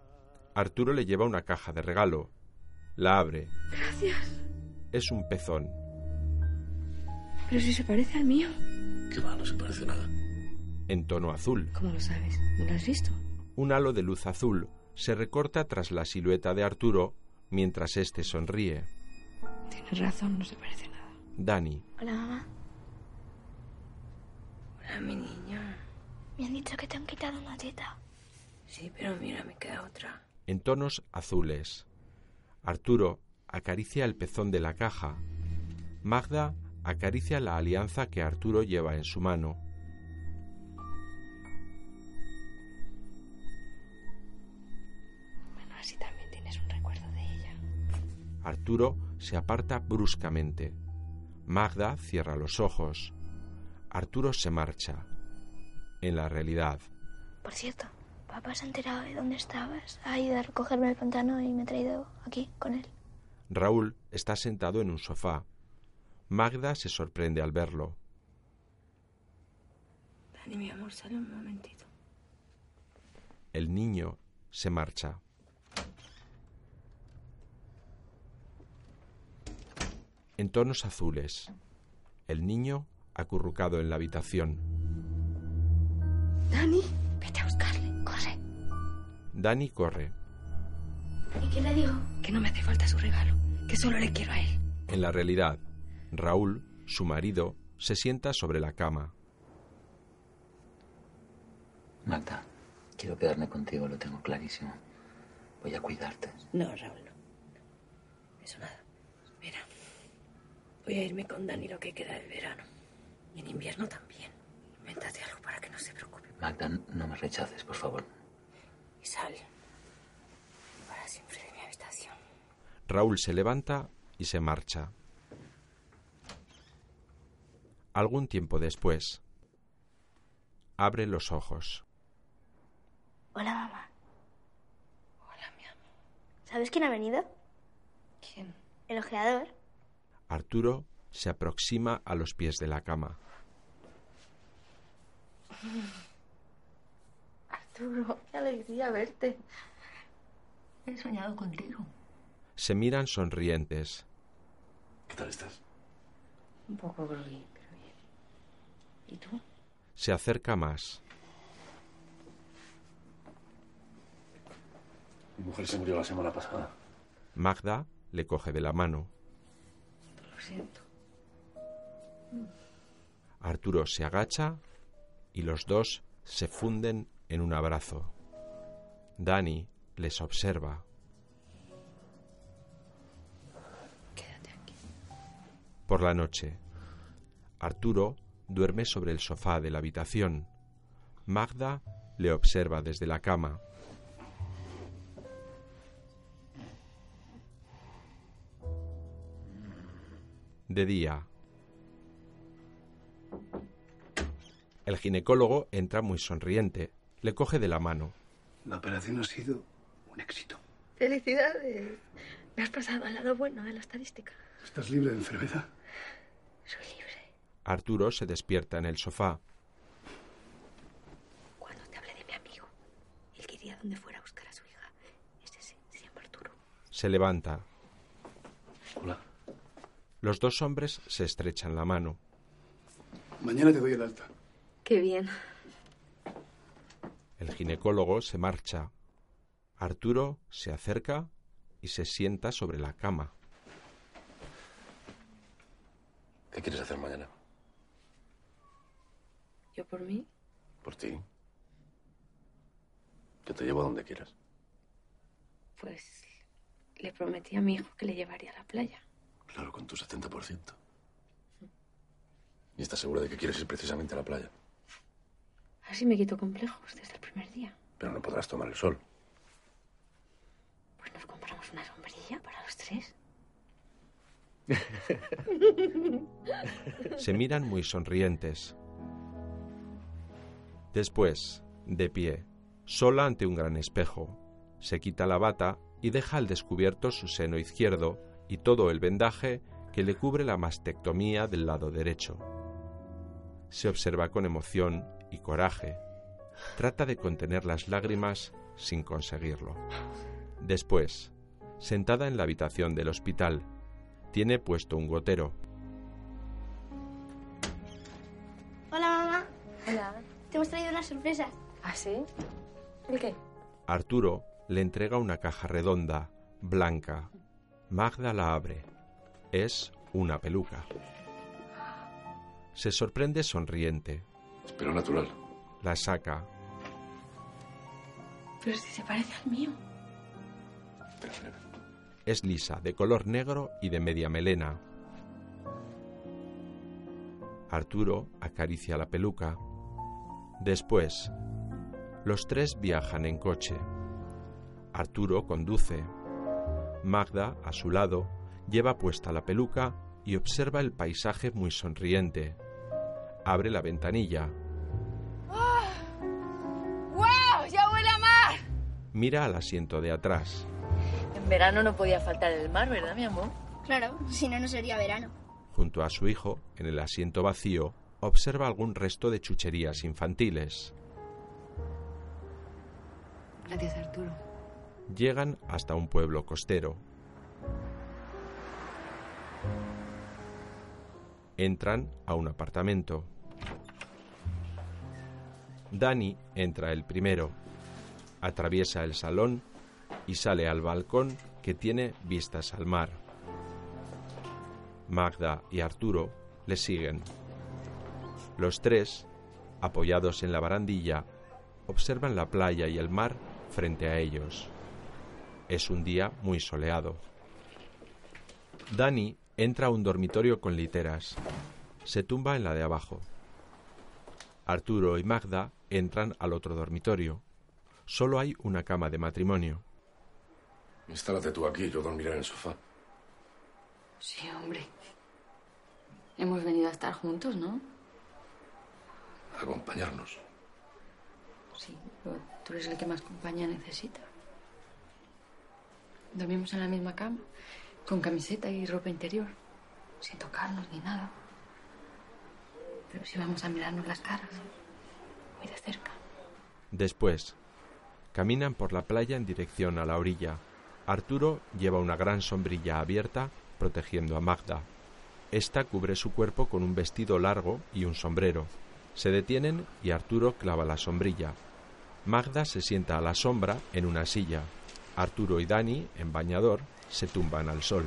Arturo le lleva una caja de regalo. La abre. Gracias. Es un pezón. Pero si se parece al mío. Que va, no se parece nada. En tono azul. ¿Cómo lo sabes? ¿Me lo has visto? Un halo de luz azul se recorta tras la silueta de Arturo mientras éste sonríe. Tienes razón, no se parece nada. Dani. Hola, mamá. Hola, mi niña. Me han dicho que te han quitado una teta. Sí, pero mira, me queda otra. En tonos azules. Arturo acaricia el pezón de la caja. Magda acaricia la alianza que Arturo lleva en su mano. Bueno, así también tienes un recuerdo de ella. Arturo se aparta bruscamente. Magda cierra los ojos. Arturo se marcha. En la realidad, Por cierto, papá se ha enterado de dónde estabas. Ha ido a recogerme el pantano y me ha traído aquí con él. Raúl está sentado en un sofá. Magda se sorprende al verlo. Dani, mi amor, sale un momentito. El niño se marcha. En tonos azules. El niño acurrucado en la habitación. Dani, Dani corre. ¿Y qué le digo? Que no me hace falta su regalo. Que solo le quiero a él. En la realidad, Raúl, su marido, se sienta sobre la cama. Magda, quiero quedarme contigo, lo tengo clarísimo. Voy a cuidarte. No, Raúl, no. Eso nada. Mira, Voy a irme con Dani lo que queda del verano. Y en invierno también. Invéntate algo para que no se preocupe. Magda, no me rechaces, por favor. Y sal. Para siempre de mi habitación. Raúl se levanta y se marcha. Algún tiempo después, abre los ojos. Hola, mamá. Hola, mi amor. ¿Sabes quién ha venido? ¿Quién? El ojeador. Arturo se aproxima a los pies de la cama. <laughs> Arturo, qué alegría verte. He soñado contigo. Se miran sonrientes. ¿Qué tal estás? Un poco groggy, pero bien. ¿Y tú? Se acerca más. Mi mujer se murió la semana pasada. Magda le coge de la mano. Lo siento. Arturo se agacha y los dos se funden en un abrazo. Dani les observa. Quédate aquí. Por la noche, Arturo duerme sobre el sofá de la habitación. Magda le observa desde la cama. De día. El ginecólogo entra muy sonriente. Le coge de la mano. La operación ha sido un éxito. Felicidades. Me has pasado al lado bueno de la estadística. ¿Estás libre de enfermedad? Soy libre. Arturo se despierta en el sofá. Cuando te hablé de mi amigo, él quería donde fuera a buscar a su hija. Es ese, se llama Arturo. Se levanta. Hola. Los dos hombres se estrechan la mano. Mañana te doy el alta. Qué bien. El ginecólogo se marcha. Arturo se acerca y se sienta sobre la cama. ¿Qué quieres hacer mañana? Yo por mí, Por ti. Yo te llevo a donde quieras. pues le prometí a mi hijo que le llevaría a la playa. Claro, con tu 70%. ¿Y estás segura de que quieres ir precisamente a la playa? Así me quito complejos desde el primer día. Pero no podrás tomar el sol. Pues nos compramos una sombrilla para los tres. <laughs> Se miran muy sonrientes. Después, de pie, sola ante un gran espejo, se quita la bata y deja al descubierto su seno izquierdo y todo el vendaje que le cubre la mastectomía del lado derecho. Se observa con emoción y coraje. Trata de contener las lágrimas sin conseguirlo. Después, sentada en la habitación del hospital, tiene puesto un gotero. Hola, mamá. Hola. Te hemos traído una sorpresa. ¿Ah, sí? ¿El qué? Arturo le entrega una caja redonda, blanca. Magda la abre. Es una peluca. Se sorprende sonriente. Espero natural. La saca. Pero si se parece al mío. Es lisa, de color negro y de media melena. Arturo acaricia la peluca. Después, los tres viajan en coche. Arturo conduce. Magda, a su lado, lleva puesta la peluca y observa el paisaje muy sonriente. Abre la ventanilla. ¡Guau! ¡Ya huele a mar! Mira al asiento de atrás. En verano no podía faltar el mar, ¿verdad, mi amor? Claro, si no, no sería verano. Junto a su hijo, en el asiento vacío, observa algún resto de chucherías infantiles. Gracias, Arturo. Llegan hasta un pueblo costero. Entran a un apartamento. Dani entra el primero, atraviesa el salón y sale al balcón que tiene vistas al mar. Magda y Arturo le siguen. Los tres, apoyados en la barandilla, observan la playa y el mar frente a ellos. Es un día muy soleado. Dani Entra a un dormitorio con literas. Se tumba en la de abajo. Arturo y Magda entran al otro dormitorio. Solo hay una cama de matrimonio. Instálate tú aquí, yo dormiré en el sofá. Sí, hombre. Hemos venido a estar juntos, ¿no? A acompañarnos. Sí, pero tú eres el que más compañía necesita. Dormimos en la misma cama, con camiseta y ropa interior, sin tocarnos ni nada. Pero sí vamos a mirarnos las caras, Después, caminan por la playa en dirección a la orilla. Arturo lleva una gran sombrilla abierta protegiendo a Magda. Esta cubre su cuerpo con un vestido largo y un sombrero. Se detienen y Arturo clava la sombrilla. Magda se sienta a la sombra en una silla. Arturo y Dani, en bañador, se tumban al sol.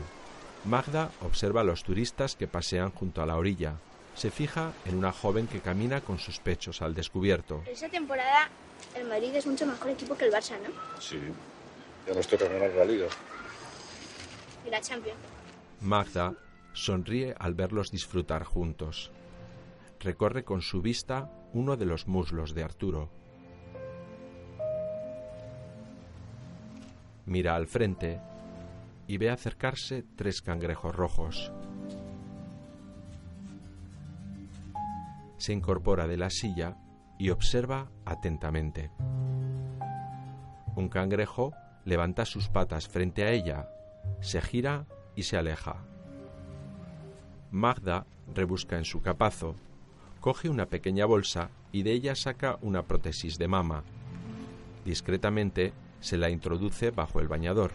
Magda observa a los turistas que pasean junto a la orilla. Se fija en una joven que camina con sus pechos al descubierto. Esta temporada el Madrid es mucho mejor equipo que el Barça, ¿no? Sí. Ya nos toca ganar la liga. Y la Champions. Magda sonríe al verlos disfrutar juntos. Recorre con su vista uno de los muslos de Arturo. Mira al frente y ve acercarse tres cangrejos rojos. Se incorpora de la silla y observa atentamente. Un cangrejo levanta sus patas frente a ella, se gira y se aleja. Magda rebusca en su capazo, coge una pequeña bolsa y de ella saca una prótesis de mama. Discretamente se la introduce bajo el bañador.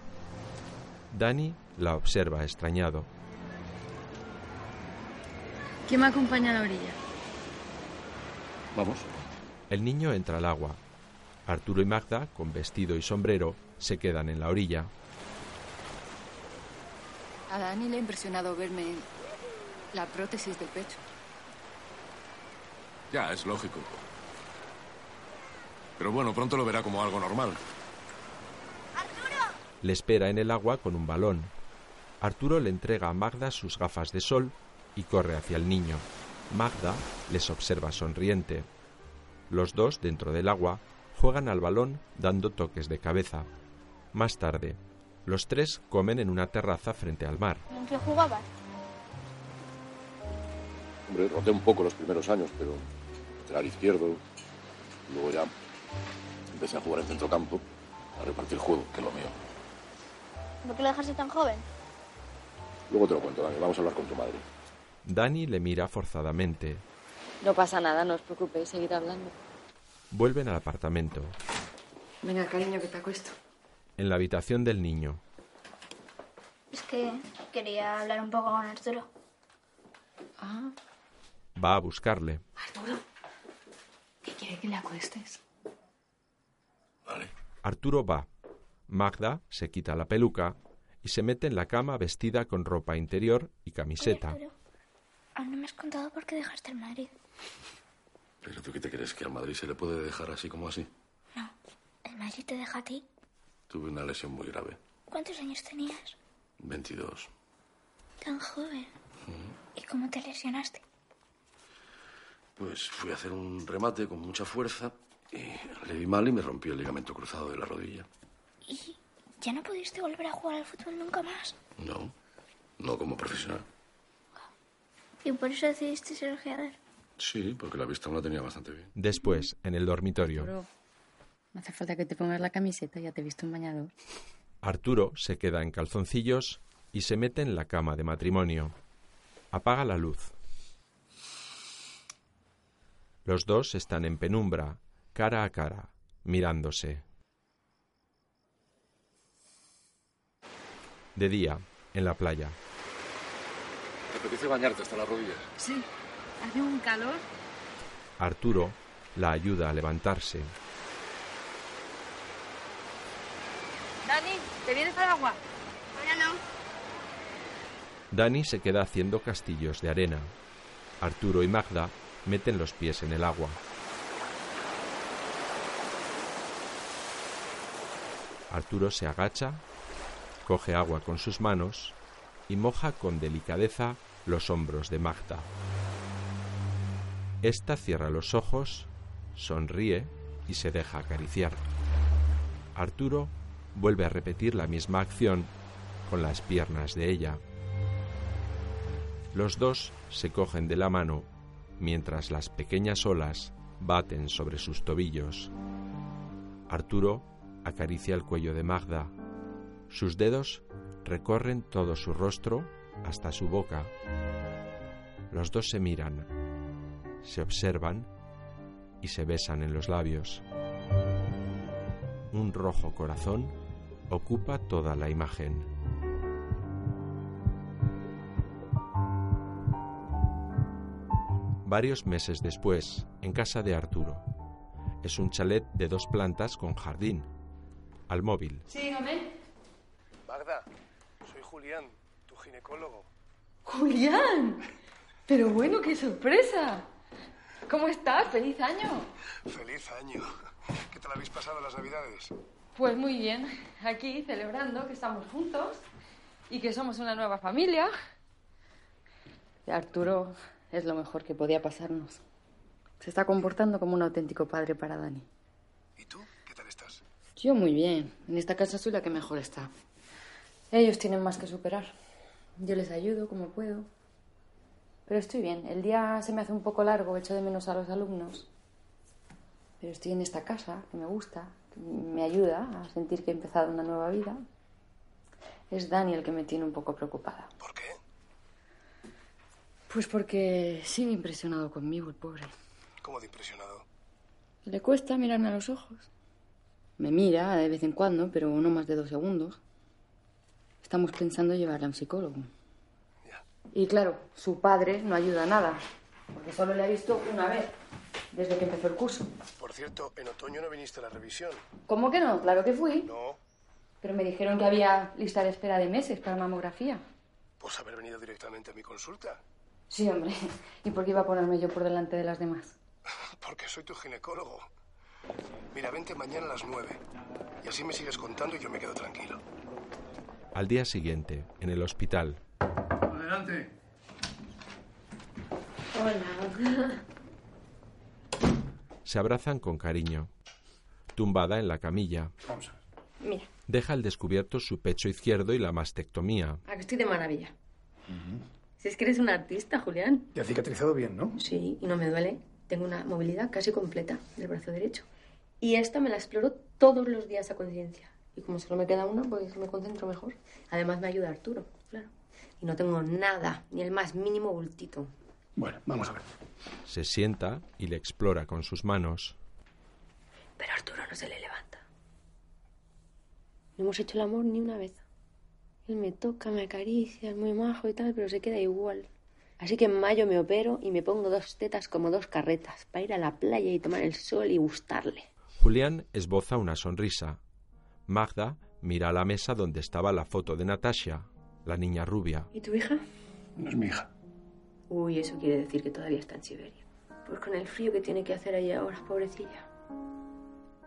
Dani la observa extrañado. ¿Quién me acompaña a la orilla? Vamos. El niño entra al agua. Arturo y Magda, con vestido y sombrero, se quedan en la orilla. A Dani le ha impresionado verme la prótesis del pecho. Ya, es lógico. Pero bueno, pronto lo verá como algo normal. Le espera en el agua con un balón. Arturo le entrega a Magda sus gafas de sol y corre hacia el niño. Magda les observa sonriente. Los dos, dentro del agua, juegan al balón dando toques de cabeza. Más tarde, los tres comen en una terraza frente al mar. ¿En qué jugabas? Hombre, roté un poco los primeros años, pero lateral izquierdo. Luego ya empecé a jugar en centrocampo, a repartir juego, que es lo mío. ¿Por qué lo dejaste tan joven? Luego te lo cuento, Dani. Vamos a hablar con tu madre. Dani le mira forzadamente. No pasa nada, no os preocupéis, seguid hablando. Vuelven al apartamento. Venga, cariño, que te acuesto. En la habitación del niño, Es que quería hablar un poco con Arturo. Ah, va a buscarle. Arturo. ¿Qué quiere que le acuestes? Arturo va. Magda se quita la peluca y se mete en la cama vestida con ropa interior y camiseta. Aún no me has contado por qué dejaste el Madrid. ¿Pero tú qué te crees? ¿Que al Madrid se le puede dejar así como así? ¿El Madrid te deja a ti? Tuve una lesión muy grave. ¿Cuántos años tenías? 22. Tan joven. ¿Y cómo te lesionaste? Pues fui a hacer un remate con mucha fuerza y le di mal y me rompí el ligamento cruzado de la rodilla. ¿Y ya no pudiste volver a jugar al fútbol nunca más? No, no como profesional. ¿Y por eso decidiste ser ojeador? Sí, porque la vista aún la tenía bastante bien. Después, en el dormitorio, Arturo, no hace falta que te pongas la camiseta, ya te he visto un bañador. Arturo se queda en calzoncillos y se mete en la cama de matrimonio. Apaga la luz. Los dos están en penumbra, cara a cara, mirándose. De día, en la playa. ¿Te apetece bañarte hasta las rodillas? Sí, hace un calor. Arturo la ayuda a levantarse. Dani, ¿te vienes al agua? Ahora no. Dani se queda haciendo castillos de arena. Arturo y Magda meten los pies en el agua. Arturo se agacha, coge agua con sus manos y moja con delicadeza los hombros de Magda. Esta cierra los ojos, sonríe y se deja acariciar. Arturo vuelve a repetir la misma acción con las piernas de ella. Los dos se cogen de la mano mientras las pequeñas olas baten sobre sus tobillos. Arturo acaricia el cuello de Magda. Sus dedos recorren todo su rostro hasta su boca. Los dos se miran, se observan y se besan en los labios. Un rojo corazón ocupa toda la imagen. Varios meses después, en casa de Arturo. Es un chalet de dos plantas con jardín. Al móvil. Sí, dígame. Magda, soy Julián, ginecólogo. ¡Julián! Pero bueno, qué sorpresa. ¿Cómo estás? ¡Feliz año! Feliz año. ¿Qué tal habéis pasado las navidades? Pues muy bien. Aquí celebrando que estamos juntos y que somos una nueva familia. Arturo es lo mejor que podía pasarnos. Se está comportando como un auténtico padre para Dani. ¿Y tú? ¿Qué tal estás? Yo muy bien. En esta casa soy la que mejor está. Ellos tienen más que superar. Yo les ayudo como puedo. Pero estoy bien. El día se me hace un poco largo, echo de menos a los alumnos. Pero estoy en esta casa, que me gusta, que me ayuda a sentir que he empezado una nueva vida. Es Dani el que me tiene un poco preocupada. ¿Por qué? Pues porque sigue impresionado conmigo, el pobre. ¿Cómo de impresionado? Le cuesta mirarme a los ojos. Me mira de vez en cuando, pero no más de dos segundos. Estamos pensando llevarle a un psicólogo. Y claro, su padre no ayuda a nada, porque solo le ha visto una vez, desde que empezó el curso. Por cierto, en otoño no viniste a la revisión. ¿Cómo que no? Claro que fui. No, Pero me dijeron que había lista de espera de meses para mamografía. pues haber venido directamente a mi consulta. Sí, hombre. ¿Y por qué iba a ponerme yo por delante de las demás? <laughs> Porque soy tu ginecólogo. Mira, vente mañana a las nueve. Y así me sigues contando y yo me quedo tranquilo. Al día siguiente, en el hospital, Adelante. Hola. se abrazan con cariño. Tumbada en la camilla, Vamos. Mira, deja al descubierto su pecho izquierdo y la mastectomía. a que estoy de maravilla. Si es que eres un artista, Julián. Y ha cicatrizado bien, ¿no? Sí, y no me duele. Tengo una movilidad casi completa del brazo derecho. Y esta me la exploro todos los días a conciencia. Y como solo me queda una, pues me concentro mejor. Además me ayuda Arturo, claro. Y no tengo nada, ni el más mínimo bultito. Bueno, vamos a ver. Se sienta y le explora con sus manos. Pero Arturo no se le levanta. No hemos hecho el amor ni una vez. Él me toca, me acaricia, es muy majo y tal, pero se queda igual. Así que en mayo me opero y me pongo dos tetas como dos carretas para ir a la playa y tomar el sol y gustarle. Julián esboza una sonrisa. Magda mira a la mesa donde estaba la foto de Natasha, la niña rubia. ¿Y tu hija? No es mi hija. Uy, eso quiere decir que todavía está en Siberia. Pues con el frío que tiene que hacer allí ahora, pobrecilla.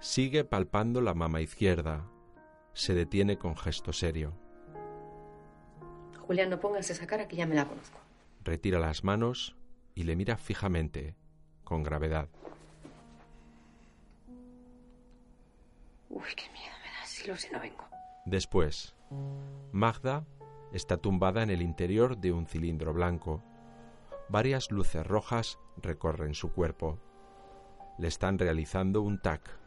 Sigue palpando la mama izquierda. Se detiene con gesto serio. Julián, no pongas esa cara que ya me la conozco. Retira las manos y le mira fijamente, con gravedad. Uy, qué miedo. Después, Magda está tumbada en el interior de un cilindro blanco. Varias luces rojas recorren su cuerpo. Le están realizando un TAC.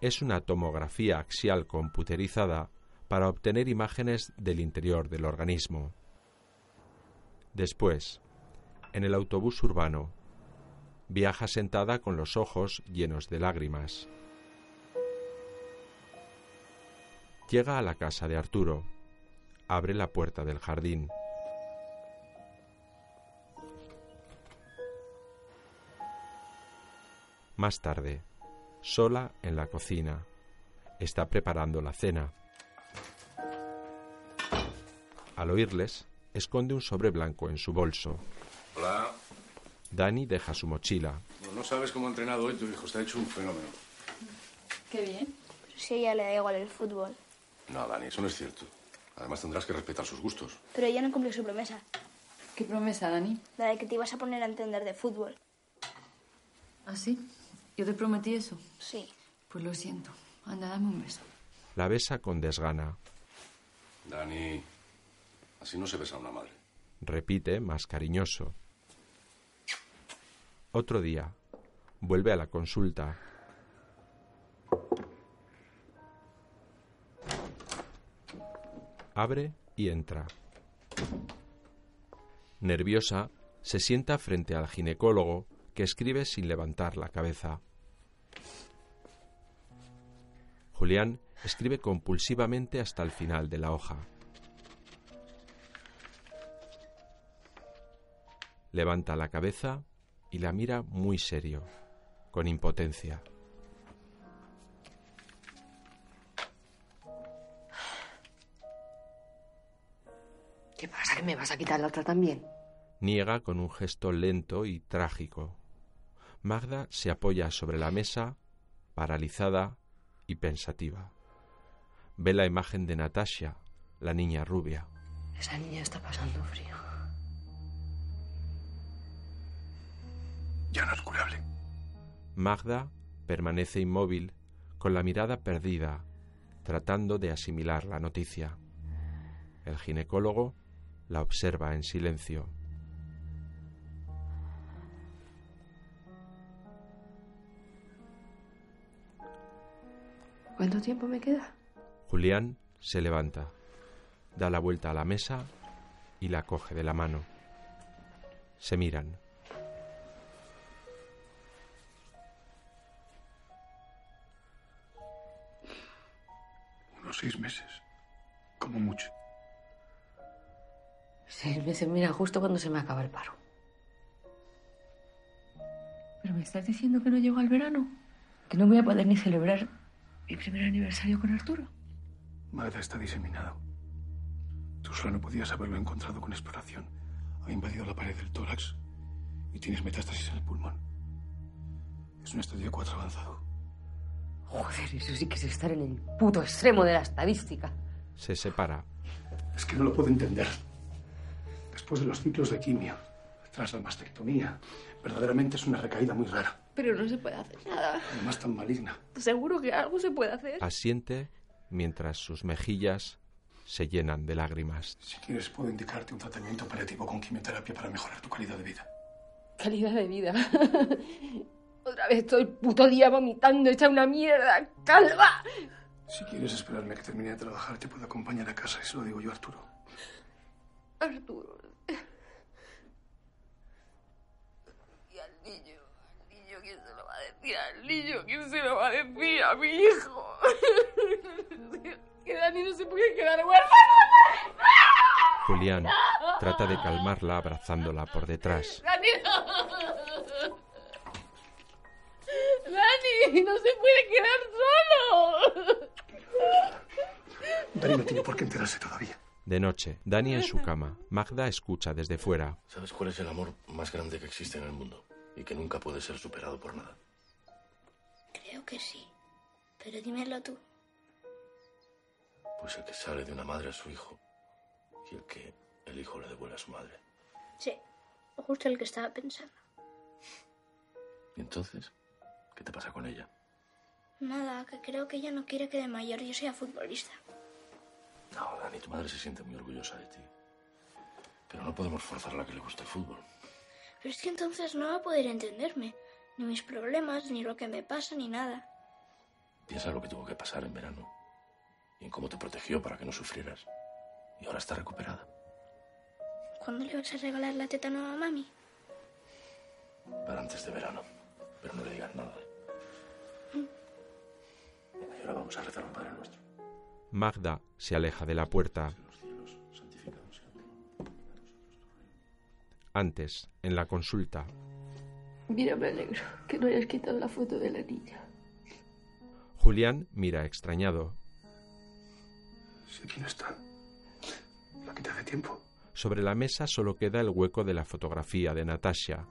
Es una tomografía axial computerizada para obtener imágenes del interior del organismo. Después, en el autobús urbano, viaja sentada con los ojos llenos de lágrimas. Llega a la casa de Arturo. Abre la puerta del jardín. Más tarde, sola en la cocina, está preparando la cena. Al oírles, esconde un sobre blanco en su bolso. Hola. Dani deja su mochila. No, no sabes cómo ha entrenado hoy tu hijo. Está hecho un fenómeno. Qué bien. Pero si a ella le da igual el fútbol. No, Dani, eso no es cierto. Además tendrás que respetar sus gustos. Pero ella no cumplió su promesa. ¿Qué promesa, Dani? La de que te ibas a poner a entender de fútbol. ¿Ah, sí? ¿Yo te prometí eso? Sí. Pues lo siento. Anda, dame un beso. La besa con desgana. Dani, así no se besa a una madre. Repite, más cariñoso. Otro día. Vuelve a la consulta. Abre y entra. Nerviosa, se sienta frente al ginecólogo que escribe sin levantar la cabeza. Julián escribe compulsivamente hasta el final de la hoja. Levanta la cabeza y la mira muy serio, con impotencia. ¿Que me vas a quitar la otra también? Niega con un gesto lento y trágico. Magda se apoya sobre la mesa, paralizada y pensativa. Ve la imagen de Natasha, la niña rubia. Esa niña está pasando frío. Ya no es curable. Magda permanece inmóvil, con la mirada perdida, tratando de asimilar la noticia. El ginecólogo la observa en silencio. ¿Cuánto tiempo me queda? Julián se levanta, da la vuelta a la mesa y la coge de la mano. Se miran. Unos seis meses. Como mucho. Seis meses, mira, justo cuando se me acaba el paro. ¿Pero me estás diciendo que no llego al verano? ¿Que no voy a poder ni celebrar mi primer aniversario con Arturo? Magda está diseminado. Tú sola no podías haberlo encontrado con exploración. Ha invadido la pared del tórax y tienes metástasis en el pulmón. Es un estadio 4 avanzado. Joder, eso sí que es estar en el puto extremo de la estadística. Se separa. Es que no lo puedo entender. Después de los ciclos de quimio, tras la mastectomía, verdaderamente es una recaída muy rara. Pero no se puede hacer nada. Además tan maligna. Seguro que algo se puede hacer. Asiente mientras sus mejillas se llenan de lágrimas. Si quieres, puedo indicarte un tratamiento paliativo con quimioterapia para mejorar tu calidad de vida. Calidad de vida. <laughs> Otra vez todo el puto día vomitando, hecha una mierda, calva. Si quieres esperarme a que termine de trabajar, te puedo acompañar a casa y se lo digo yo Arturo. Arturo. Y al niño, al niño, ¿quién se lo va a decir? Al niño, ¿quién se lo va a decir? A mi hijo. <laughs> que Dani no se puede quedar huérfano. Julián trata de calmarla abrazándola por detrás. Dani, no. Dani, no se puede quedar solo. Dani no tiene por qué enterarse todavía. De noche, Dani en su cama. Magda escucha desde fuera. ¿Sabes cuál es el amor más grande que existe en el mundo? Y que nunca puede ser superado por nada. Creo que sí. Pero dímelo tú. Pues el que sale de una madre a su hijo y el que el hijo le devuelve a su madre. Sí, justo el que estaba pensando. ¿Y entonces? ¿Qué te pasa con ella? Nada, que creo que ella no quiere que de mayor yo sea futbolista. No, Dani, tu madre se siente muy orgullosa de ti. Pero no podemos forzarla a que le guste el fútbol. Pero es que entonces no va a poder entenderme. Ni mis problemas, ni lo que me pasa, ni nada. Piensa lo que tuvo que pasar en verano. Y en cómo te protegió para que no sufrieras. Y ahora está recuperada. ¿Cuándo le vas a regalar la teta nueva a mami? Para antes de verano. Pero no le digas nada. Venga, y ahora vamos a rezar un Padre Nuestro. Magda se aleja de la puerta. Antes, en la consulta, Mira, me alegro que no hayas quitado la foto de la niña. Julián mira extrañado. Si aquí no está. La quité hace tiempo. Sobre la mesa solo queda el hueco de la fotografía de Natasha.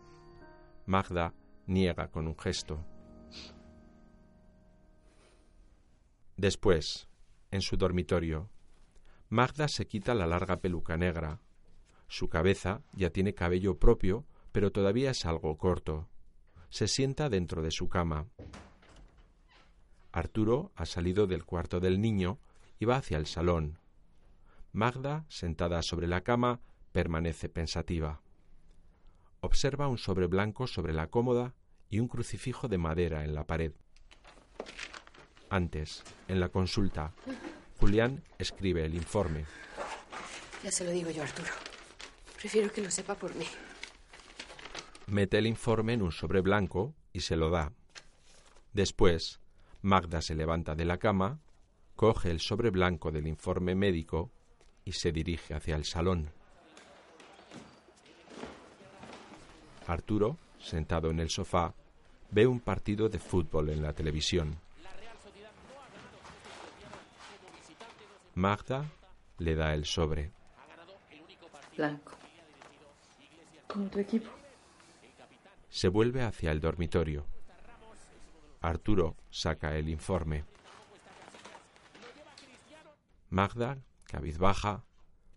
Magda niega con un gesto. Después, en su dormitorio, Magda se quita la larga peluca negra. Su cabeza ya tiene cabello propio, pero todavía es algo corto. Se sienta dentro de su cama. Arturo ha salido del cuarto del niño y va hacia el salón. Magda, sentada sobre la cama, permanece pensativa. Observa un sobre blanco sobre la cómoda y un crucifijo de madera en la pared. Antes, en la consulta, Julián escribe el informe. Ya se lo digo yo, Arturo. Prefiero que lo sepa por mí. Mete el informe en un sobre blanco y se lo da. Después, Magda se levanta de la cama, coge el sobre blanco del informe médico y se dirige hacia el salón. Arturo, sentado en el sofá, ve un partido de fútbol en la televisión. Magda le da el sobre. Blanco. Como tu equipo. Se vuelve hacia el dormitorio. Arturo saca el informe. Magda, cabizbaja,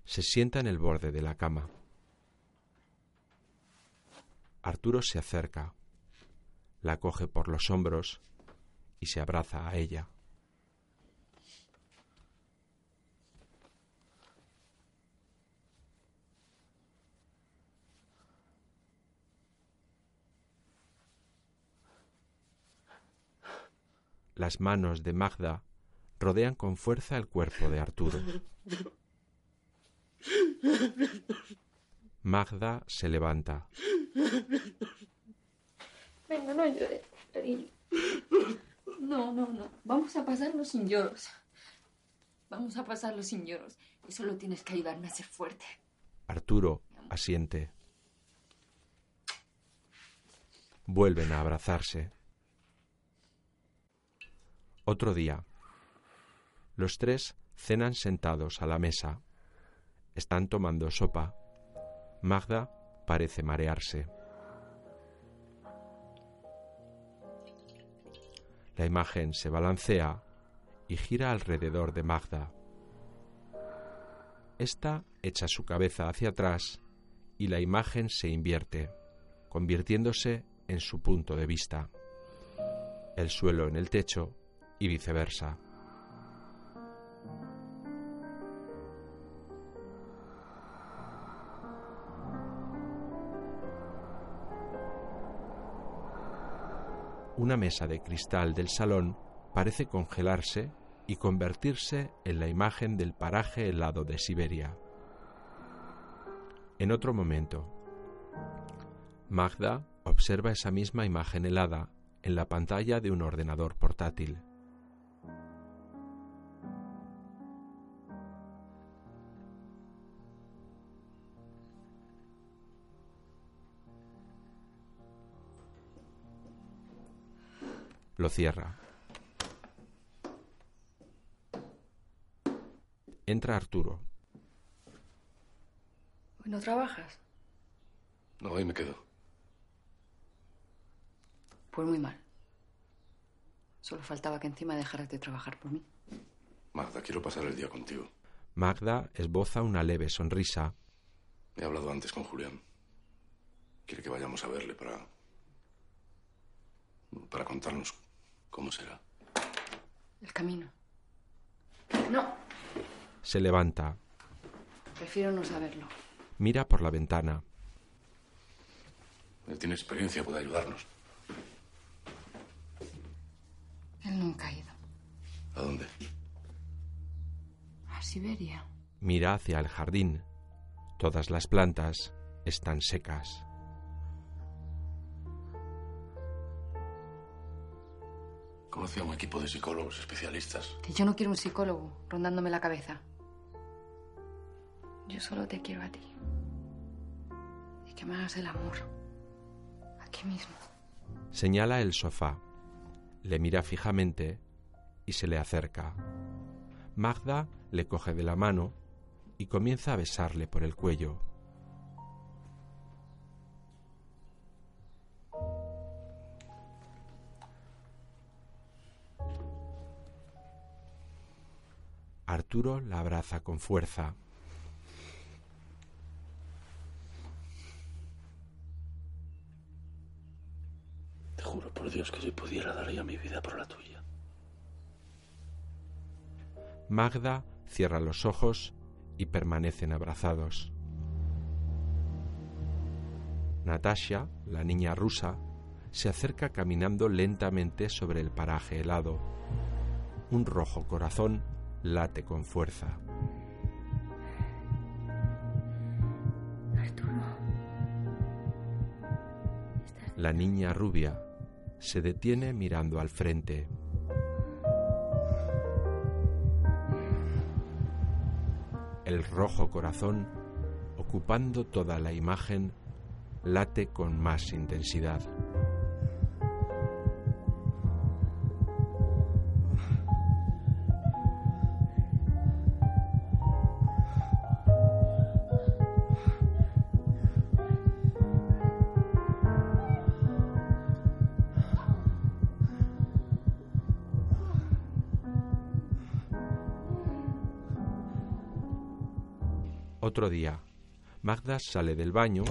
se sienta en el borde de la cama. Arturo se acerca, la coge por los hombros y se abraza a ella. Las manos de Magda rodean con fuerza el cuerpo de Arturo. Magda se levanta. Venga, no llores, cariño. No, no, no. Vamos a pasarlo sin lloros. Vamos a pasarlo sin lloros. Y solo tienes que ayudarme a ser fuerte. Arturo asiente. Vuelven a abrazarse. Otro día. Los tres cenan sentados a la mesa. Están tomando sopa. Magda parece marearse. La imagen se balancea y gira alrededor de Magda. Esta echa su cabeza hacia atrás y la imagen se invierte, convirtiéndose en su punto de vista. El suelo en el techo y viceversa. Una mesa de cristal del salón parece congelarse y convertirse en la imagen del paraje helado de Siberia. En otro momento, Magda observa esa misma imagen helada en la pantalla de un ordenador portátil. Lo cierra. Entra Arturo. ¿Hoy no trabajas? No, ahí me quedo. Pues muy mal. Solo faltaba que encima dejaras de trabajar por mí. Magda, quiero pasar el día contigo. Magda esboza una leve sonrisa. He hablado antes con Julián. Quiere que vayamos a verle para. para contarnos cómo será. El camino. No, Se levanta. prefiero no saberlo. Mira por la ventana. Él tiene experiencia, puede ayudarnos. Él nunca ha ido. ¿A dónde? A Siberia. Mira hacia el jardín. Todas las plantas están secas. Conoce a un equipo de psicólogos especialistas. Que yo no quiero un psicólogo rondándome la cabeza. Yo solo te quiero a ti. Y que me hagas el amor. Aquí mismo. Señala el sofá. Le mira fijamente y se le acerca. Magda le coge de la mano y comienza a besarle por el cuello. Arturo la abraza con fuerza. Te juro por Dios que si pudiera daría mi vida por la tuya. Magda cierra los ojos y permanecen abrazados. Natasha, la niña rusa, se acerca caminando lentamente sobre el paraje helado. Un rojo corazón late con fuerza. Arturo. La niña rubia se detiene mirando al frente. El rojo corazón, ocupando toda la imagen, late con más intensidad. Día, Magda sale del baño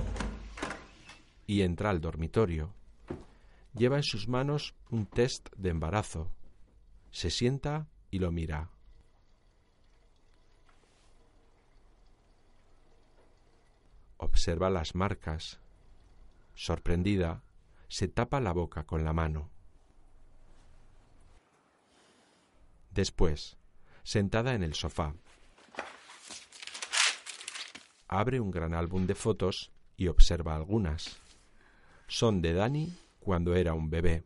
y entra al dormitorio. Lleva en sus manos un test de embarazo. Se sienta y lo mira. Observa las marcas. Sorprendida, se tapa la boca con la mano. Después, sentada en el sofá, abre un gran álbum de fotos y observa algunas. Son de Dani cuando era un bebé.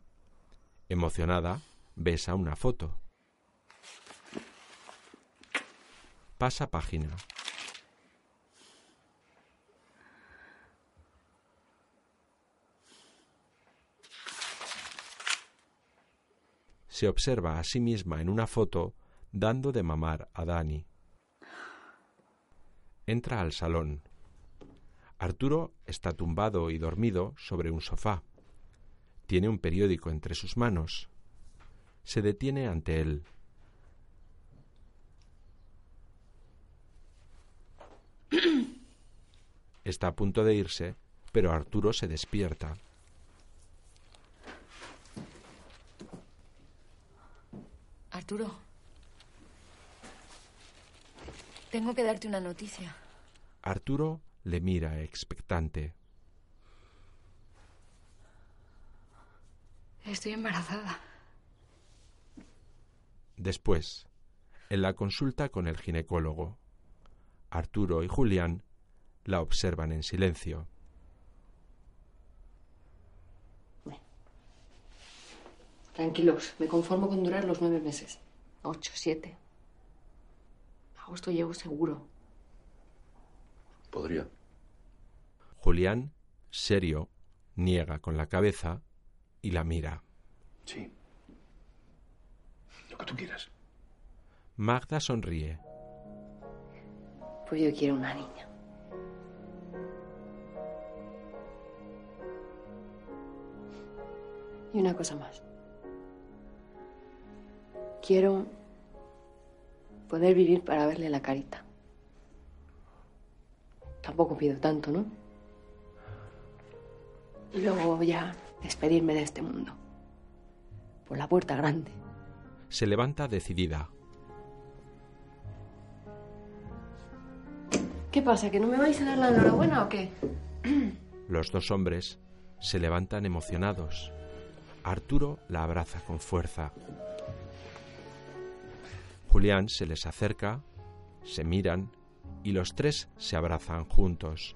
Emocionada, besa una foto. Pasa página. Se observa a sí misma en una foto dando de mamar a Dani. Entra al salón. Arturo está tumbado y dormido sobre un sofá. Tiene un periódico entre sus manos. Se detiene ante él. <clears throat> Está a punto de irse, pero Arturo se despierta. Arturo. Tengo que darte una noticia. Arturo le mira expectante. Estoy embarazada. Después, en la consulta con el ginecólogo, Arturo y Julián la observan en silencio. Tranquilos, me conformo con durar los nueve meses. Ocho, siete. Agosto llevo seguro. Podría. Julián, serio, niega con la cabeza y la mira. Sí. Lo que tú quieras. Magda sonríe. Pues yo quiero una niña. Y una cosa más. Quiero poder vivir para verle la carita. Tampoco pido tanto, ¿no? Y luego ya despedirme de este mundo. Por la puerta grande. Se levanta decidida. ¿Qué pasa? ¿Que no me vais a dar la enhorabuena o qué? <clears throat> Los dos hombres se levantan emocionados. Arturo la abraza con fuerza. Julián se les acerca, se miran y los tres se abrazan juntos.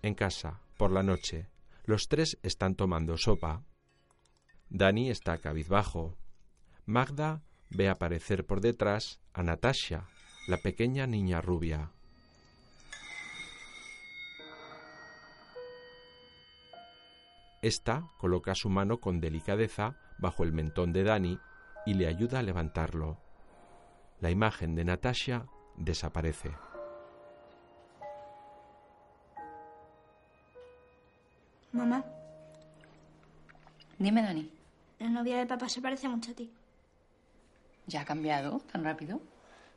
En casa, por la noche, los tres están tomando sopa. Dani está cabizbajo. Magda ve aparecer por detrás a Natasha, la pequeña niña rubia. Esta coloca su mano con delicadeza bajo el mentón de Dani y le ayuda a levantarlo. La imagen de Natasha desaparece. Mamá. Dime, Dani. La novia de papá se parece mucho a ti. ¿Ya ha cambiado tan rápido?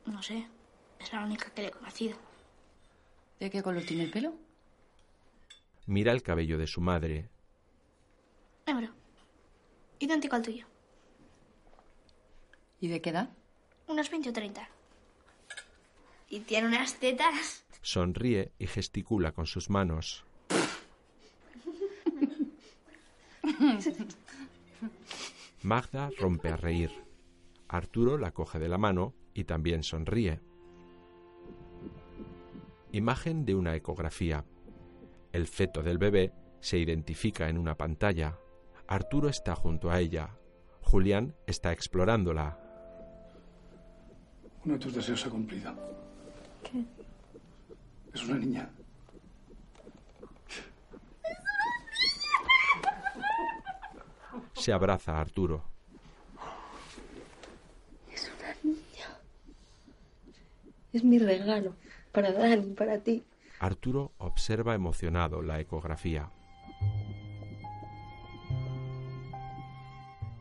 No sé. Es la única que le he conocido. ¿De qué color tiene el pelo? Mira el cabello de su madre. Negro. Idéntico al tuyo. ¿Y de qué edad? Unos 20 o 30. Y tiene unas tetas. Sonríe y gesticula con sus manos. Magda rompe a reír. Arturo la coge de la mano y también sonríe. Imagen de una ecografía. El feto del bebé se identifica en una pantalla. Arturo está junto a ella. Julián está explorándola. Uno de tus deseos se ha cumplido. ¿Qué? Es una niña. Se abraza a Arturo. Es una niña. Es mi regalo. Para Dani, para ti. Arturo observa emocionado la ecografía.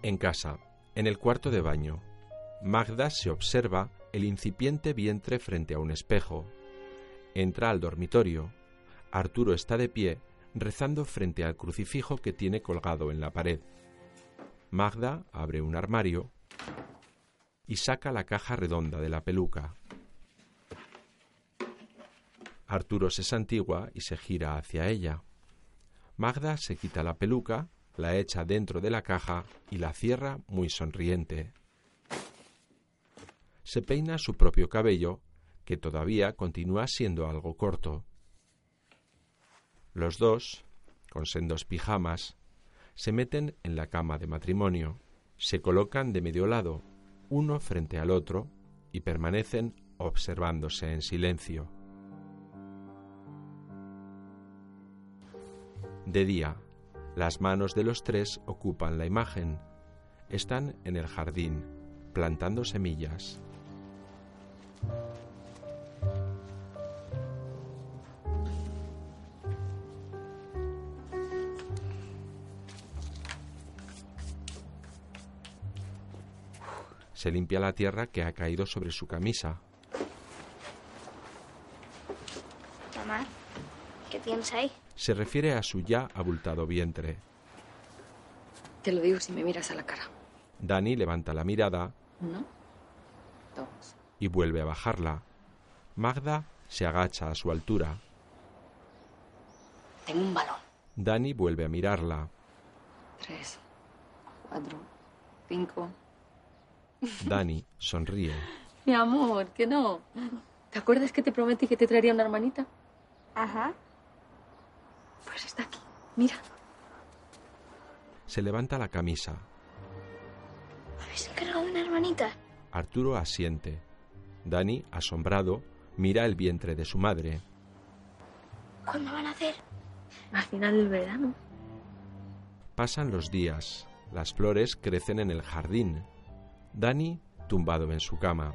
En casa, en el cuarto de baño, Magda se observa el incipiente vientre frente a un espejo. Entra al dormitorio. Arturo está de pie, rezando frente al crucifijo que tiene colgado en la pared. Magda abre un armario y saca la caja redonda de la peluca. Arturo se santigua y se gira hacia ella. Magda se quita la peluca, la echa dentro de la caja y la cierra muy sonriente. Se peina su propio cabello, que todavía continúa siendo algo corto. Los dos, con sendos pijamas, se meten en la cama de matrimonio, se colocan de medio lado, uno frente al otro, y permanecen observándose en silencio. De día, las manos de los tres ocupan la imagen. Están en el jardín, plantando semillas. Se limpia la tierra que ha caído sobre su camisa. Mamá, ¿qué tienes ahí? Se refiere a su ya abultado vientre. Te lo digo si me miras a la cara. Dani levanta la mirada Uno, dos. y vuelve a bajarla. Magda se agacha a su altura. Tengo un balón. Dani vuelve a mirarla. Tres, cuatro, cinco. <laughs> Dani sonríe. Mi amor, que no. ¿Te acuerdas que te prometí que te traería una hermanita? Ajá. Pues está aquí. Mira. Se levanta la camisa. ¿Habéis encargado una hermanita? Arturo asiente. Dani, asombrado, mira el vientre de su madre. ¿Cuándo van a hacer? Al final del verano. Pasan los días. Las flores crecen en el jardín. Dani, tumbado en su cama.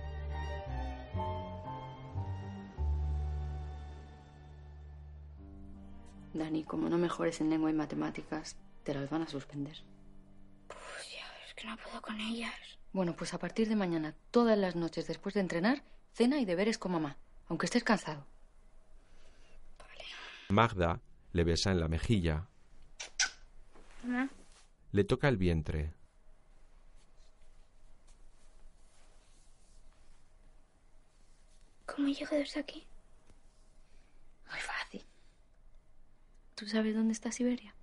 Dani, como no mejores en lengua y matemáticas, te las van a suspender. Pues ya, es que no puedo con ellas. Bueno, pues a partir de mañana, todas las noches después de entrenar, cena y deberes con mamá, aunque estés cansado. Magda le besa en la mejilla. Mamá, Le toca el vientre. ¿cómo llego desde aquí? Muy fácil. ¿Tú sabes dónde está Siberia?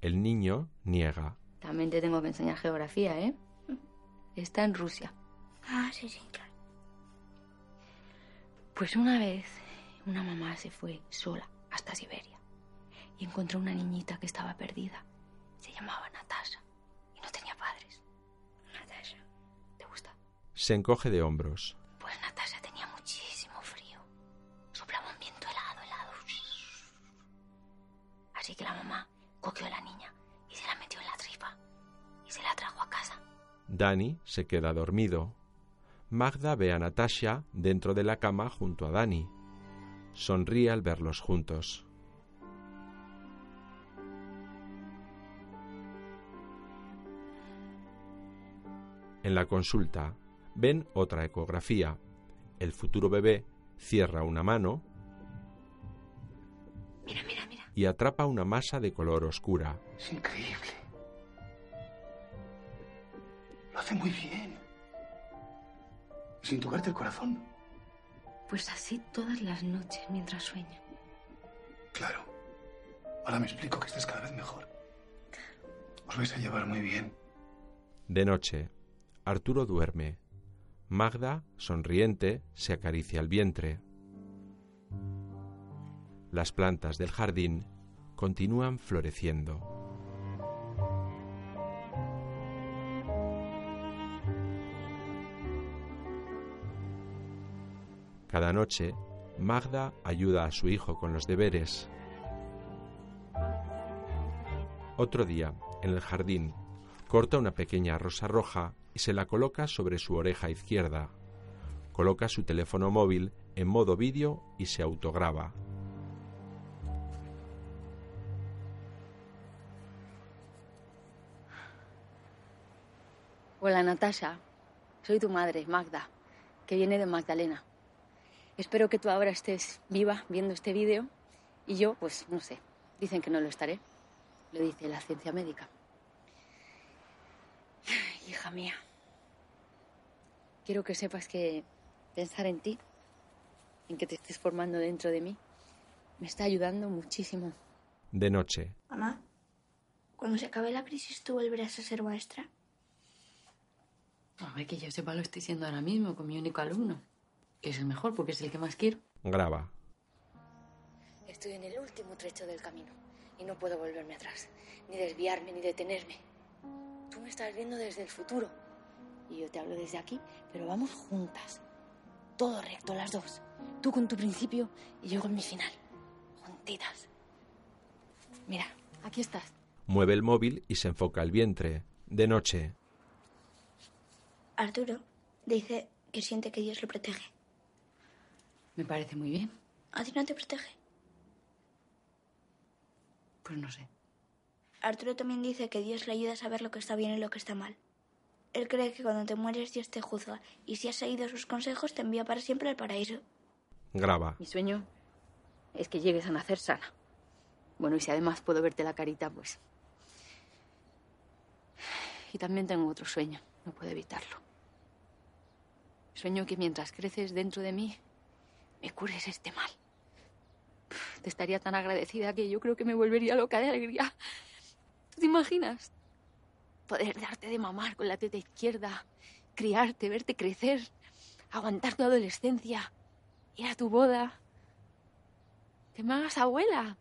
El niño niega. También te tengo que enseñar geografía, ¿eh? Está en Rusia. Ah, sí, sí, claro. Pues una vez una mamá se fue sola hasta Siberia y encontró una niñita que estaba perdida. Se llamaba Natasha y no tenía padres. Natasha. ¿Te gusta? Se encoge de hombros. Que la mamá cogió a la niña y se la metió en la tripa y se la trajo a casa. Dani se queda dormido. Magda ve a Natasha dentro de la cama junto a Dani. Sonríe al verlos juntos. En la consulta ven otra ecografía. El futuro bebé cierra una mano y atrapa una masa de color oscura. Es increíble. Lo hace muy bien. Sin tocarte el corazón. Pues así todas las noches mientras sueño. Claro. Ahora me explico que estés cada vez mejor. Os vais a llevar muy bien. De noche, Arturo duerme. Magda, sonriente, se acaricia el vientre. Las plantas del jardín continúan floreciendo. Cada noche, Magda ayuda a su hijo con los deberes. Otro día, en el jardín, corta una pequeña rosa roja y se la coloca sobre su oreja izquierda. Coloca su teléfono móvil en modo vídeo y se autograba. Hola Natasha, soy tu madre, Magda, que viene de Magdalena. Espero que tú ahora estés viva viendo este vídeo y yo, pues no sé, dicen que no lo estaré. Lo dice la ciencia médica. Hija mía, quiero que sepas que pensar en ti, en que te estés formando dentro de mí, me está ayudando muchísimo. De noche, Mamá, cuando se acabe la crisis, ¿tú volverás a ser maestra? A ver, que yo sepa lo estoy siendo ahora mismo con mi único alumno, que es el mejor porque es el que más quiero. graba. Estoy en el último trecho del camino y no puedo volverme atrás, ni desviarme, ni detenerme. Tú me estás viendo desde el futuro y yo te hablo desde aquí, pero vamos juntas. Todo recto, las dos. Tú con tu principio y yo con mi final. Juntitas. Mira, aquí estás. Mueve el móvil y se enfoca el vientre. De noche, Arturo dice que siente que Dios lo protege. Me parece muy bien. ¿A ti no te protege? Pues no sé. Arturo también dice que Dios le ayuda a saber lo que está bien y lo que está mal. Él cree que cuando te mueres Dios te juzga y si has seguido sus consejos te envía para siempre al paraíso. graba. Mi sueño es que llegues a nacer sana. Bueno, y si además puedo verte la carita, pues... Y también tengo otro sueño, no puedo evitarlo. Sueño que mientras creces dentro de mí, me cures este mal. Te estaría tan agradecida que yo creo que me volvería loca de alegría. ¿Tú te imaginas? Poder darte de mamar con la teta izquierda, criarte, verte crecer, aguantar tu adolescencia, ir a tu boda, que me hagas abuela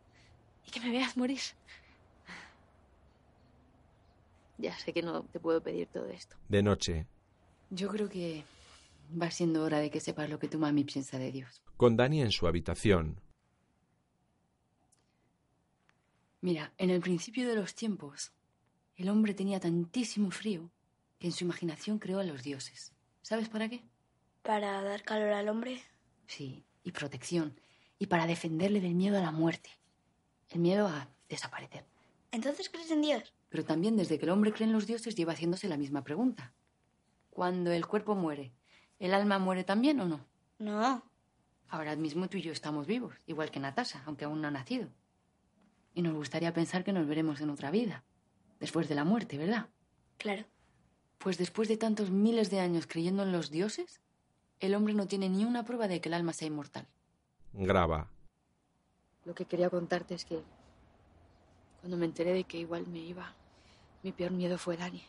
y que me veas morir. Ya sé que no te puedo pedir todo esto. De noche, Yo creo que va siendo hora de que sepas lo que tu mami piensa de Dios. con Dani en su habitación. Mira, en el principio de los tiempos, el hombre tenía tantísimo frío que en su imaginación creó a los dioses. ¿Sabes para qué? Para dar calor al hombre. Sí, y protección. Y para defenderle del miedo a la muerte. El miedo a desaparecer. ¿Entonces crees en Dios? Pero también desde que el hombre cree en los dioses lleva haciéndose la misma pregunta. Cuando el cuerpo muere, ¿el alma muere también o no? No. Ahora mismo tú y yo estamos vivos, igual que Natasha, aunque aún no ha nacido. Y nos gustaría pensar que nos veremos en otra vida, después de la muerte, ¿verdad? Claro. Pues después de tantos miles de años creyendo en los dioses, el hombre no tiene ni una prueba de que el alma sea inmortal. Graba. Lo que quería contarte es que cuando me enteré de que igual me iba, mi peor miedo fue Dani.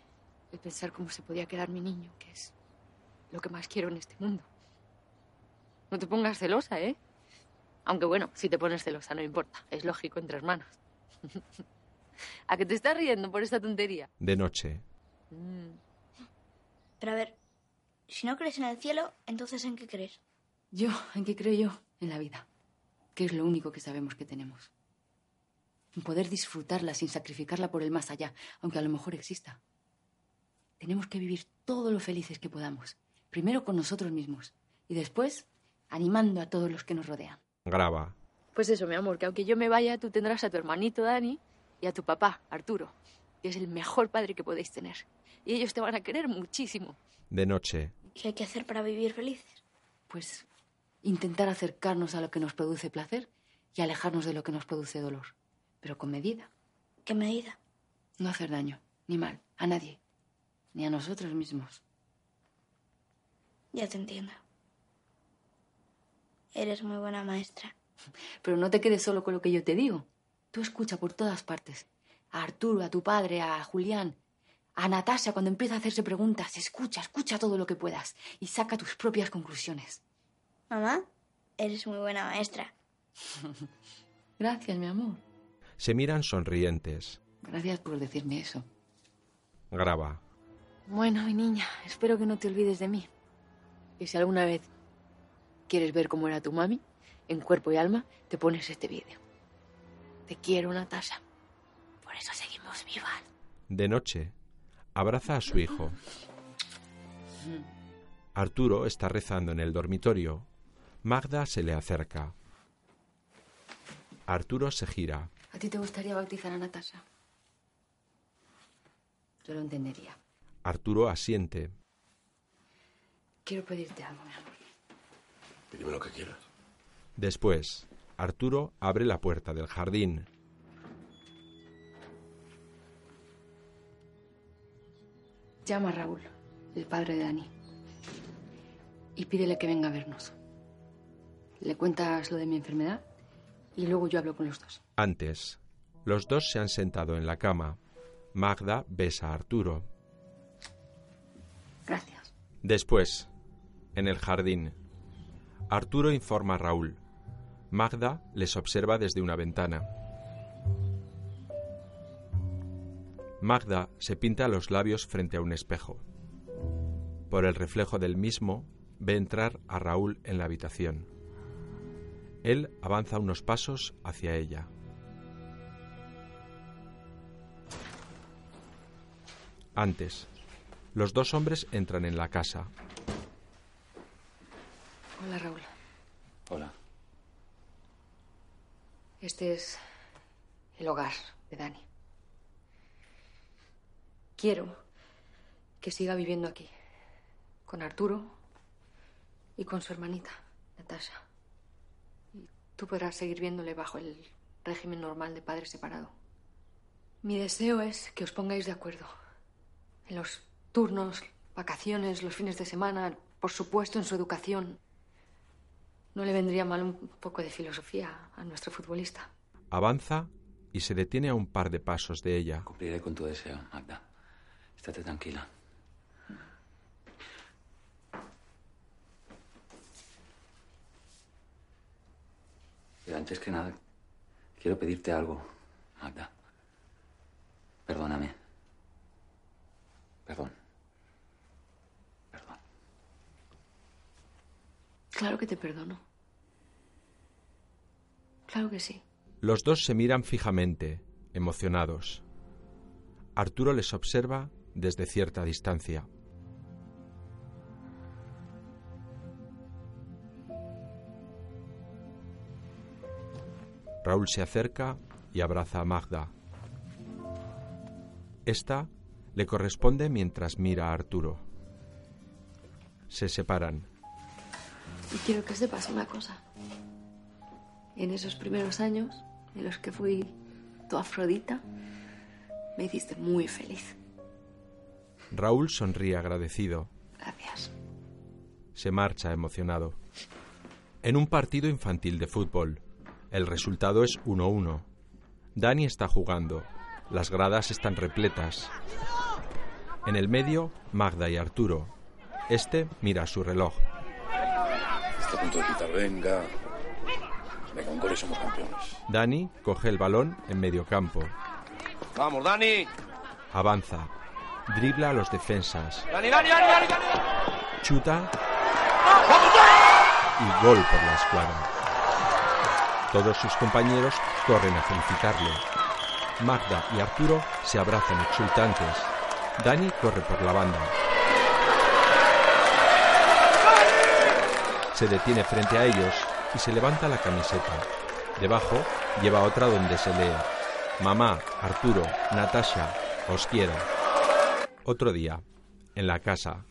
El pensar cómo se podía quedar mi niño, que es lo que más quiero en este mundo. No te pongas celosa, ¿eh? Aunque bueno, si te pones celosa no importa, es lógico entre hermanos. <laughs> ¿A que te estás riendo por esta tontería? De noche, Mm. Pero a ver, si no crees en el cielo, entonces ¿en qué crees? Yo, ¿en qué creo yo? En la vida, que es lo único que sabemos que tenemos. Poder disfrutarla sin sacrificarla por el más allá, aunque a lo mejor exista. Tenemos que vivir todo lo felices que podamos, primero con nosotros mismos y después animando a todos los que nos rodean. graba. Pues eso, mi amor, que aunque yo me vaya, tú tendrás a tu hermanito Dani y a tu papá, Arturo. que es el mejor padre que podéis tener. Y ellos te van a querer muchísimo. De noche, ¿Qué hay que hacer para vivir felices? Pues intentar acercarnos a lo que nos produce placer y alejarnos de lo que nos produce dolor. Pero con medida. ¿Qué medida? No hacer daño, ni mal, a nadie. Ni a nosotros mismos. Ya te entiendo. Eres muy buena maestra. <laughs> Pero no te quedes solo con lo que yo te digo. Tú escucha por todas partes. A Arturo, a tu padre, a Julián, a Natasha cuando empieza a hacerse preguntas. Escucha, escucha todo lo que puedas y saca tus propias conclusiones. Mamá, eres muy buena maestra. <laughs> Gracias, mi amor. Se miran sonrientes. Gracias por decirme eso. Graba. Bueno, mi niña, espero que no te olvides de mí. Y si alguna vez quieres ver cómo era tu mami, en cuerpo y alma, te pones este vídeo. Te quiero, Natasha. Por eso seguimos vivas. De noche, abraza a su hijo. <laughs> Arturo está rezando en el dormitorio. Magda se le acerca. Arturo se gira. ¿A ti te gustaría bautizar a Natasha? Yo lo entendería. Arturo asiente. Quiero pedirte algo, mi amor. Pídeme lo que quieras. Después, Arturo abre la puerta del jardín. Llama a Raúl, el padre de Dani, y pídele que venga a vernos. Le cuentas lo de mi enfermedad y luego yo hablo con los dos. Antes, los dos se han sentado en la cama. Magda besa a Arturo. Gracias. Después, en el jardín, Arturo informa a Raúl. Magda les observa desde una ventana. Magda se pinta los labios frente a un espejo. Por el reflejo del mismo, ve entrar a Raúl en la habitación. Él avanza unos pasos hacia ella. Antes, los dos hombres entran en la casa. Hola, Raúl. Hola. Este es el hogar de Dani. Quiero que siga viviendo aquí, con Arturo y con su hermanita, Natasha. Y tú podrás seguir viéndole bajo el régimen normal de padre separado. Mi deseo es que os pongáis de acuerdo en los turnos, vacaciones, los fines de semana, por supuesto en su educación. No le vendría mal un poco de filosofía a nuestro futbolista. Avanza y se detiene a un par de pasos de ella. Cumpliré con tu deseo, Magda. Estate tranquila. Pero antes que nada, quiero pedirte algo, Magda. Claro que te perdono. Claro que sí. Los dos se miran fijamente, emocionados. Arturo les observa desde cierta distancia. Raúl se acerca y abraza a Magda. Esta le corresponde mientras mira a Arturo. Se separan. Y quiero que sepas una cosa. En esos primeros años en los que fui tu Afrodita, me hiciste muy feliz. Raúl sonríe agradecido. Gracias. Se marcha emocionado. En un partido infantil de fútbol. El resultado es 1-1. Dani está jugando. Las gradas están repletas. En el medio, Magda y Arturo. Este mira su reloj. Está a punto de quitar, venga. Venga, un gol y somos campeones. Dani coge el balón en medio campo. Vamos, Dani. Avanza. Dribla a los defensas. Dani, Dani, Dani, Dani. Dani. Chuta. Y gol por la escuadra. Todos sus compañeros corren a felicitarle. Magda y Arturo se abrazan exultantes. Dani corre por la banda. Se detiene frente a ellos y se levanta la camiseta. Debajo lleva otra donde se lee Mamá, Arturo, Natasha, Os quiero. Otro día, en la casa,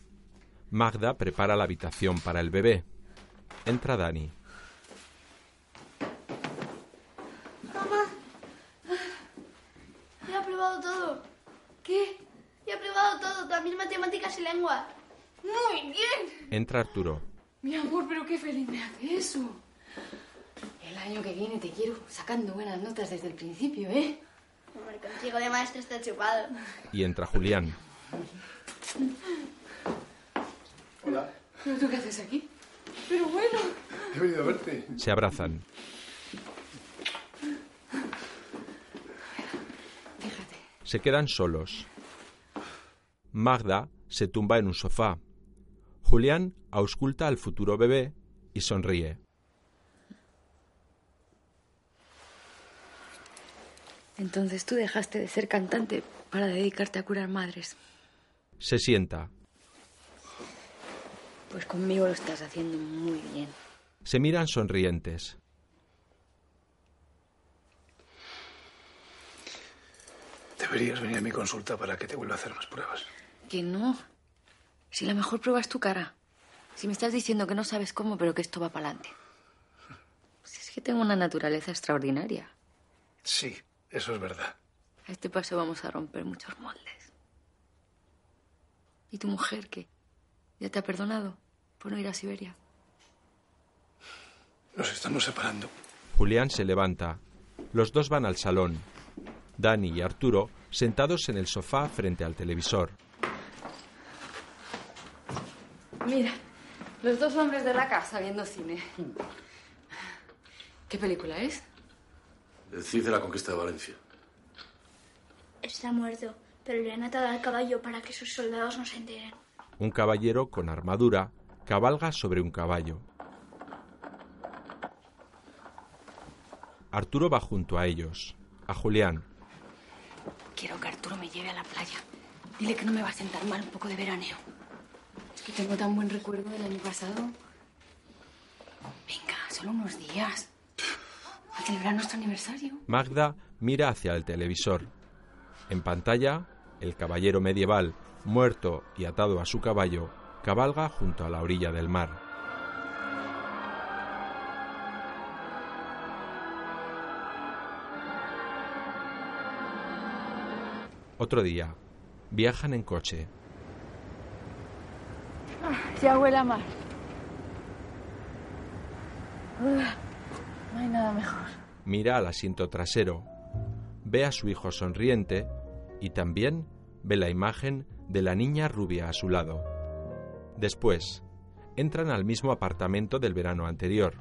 Magda prepara la habitación para el bebé. Entra Dani. Mamá. Ya he aprobado todo. ¿Qué? Ya he aprobado todo, también matemáticas y lengua. Muy bien. Entra Arturo. Mi amor, pero qué feliz me hace eso. El año que viene te quiero sacando buenas notas desde el principio, ¿eh? Hombre, contigo de maestro está chupado. Y entra Julián. Hola. ¿Pero tú qué haces aquí? Pero bueno. He venido a verte. Se abrazan. Se quedan solos. Magda se tumba en un sofá. Julián ausculta al futuro bebé y sonríe. Entonces tú dejaste de ser cantante para dedicarte a curar madres. Se sienta. Pues conmigo lo estás haciendo muy bien. Se miran sonrientes. Deberías venir a mi consulta para que te vuelva a hacer más pruebas. Que no. Si la mejor prueba es tu cara. Si me estás diciendo que no sabes cómo, pero que esto va para adelante. Si es que tengo una naturaleza extraordinaria. Sí, eso es verdad. A este paso vamos a romper muchos moldes. ¿Y tu mujer qué? ¿Ya te ha perdonado por no ir a Siberia? Nos estamos separando. Julián se levanta. Los dos van al salón. Dani y Arturo sentados en el sofá frente al televisor. Mira, los dos hombres de la casa viendo cine. ¿Qué película es? El Cid de la conquista de Valencia. Está muerto, pero le han atado al caballo para que sus soldados no se enteren. Un caballero con armadura cabalga sobre un caballo. Arturo va junto a ellos, a Julián. Quiero que Arturo me lleve a la playa. Dile que no me va a sentar mal un poco de veraneo. Que tengo tan buen recuerdo del año pasado. Venga, solo unos días. A celebrar nuestro aniversario. Magda mira hacia el televisor. En pantalla, el caballero medieval, muerto y atado a su caballo, cabalga junto a la orilla del mar. Otro día, viajan en coche. Ya huele a mar. No hay nada mejor. Mira al asiento trasero, ve a su hijo sonriente y también ve la imagen de la niña rubia a su lado. Después, entran al mismo apartamento del verano anterior.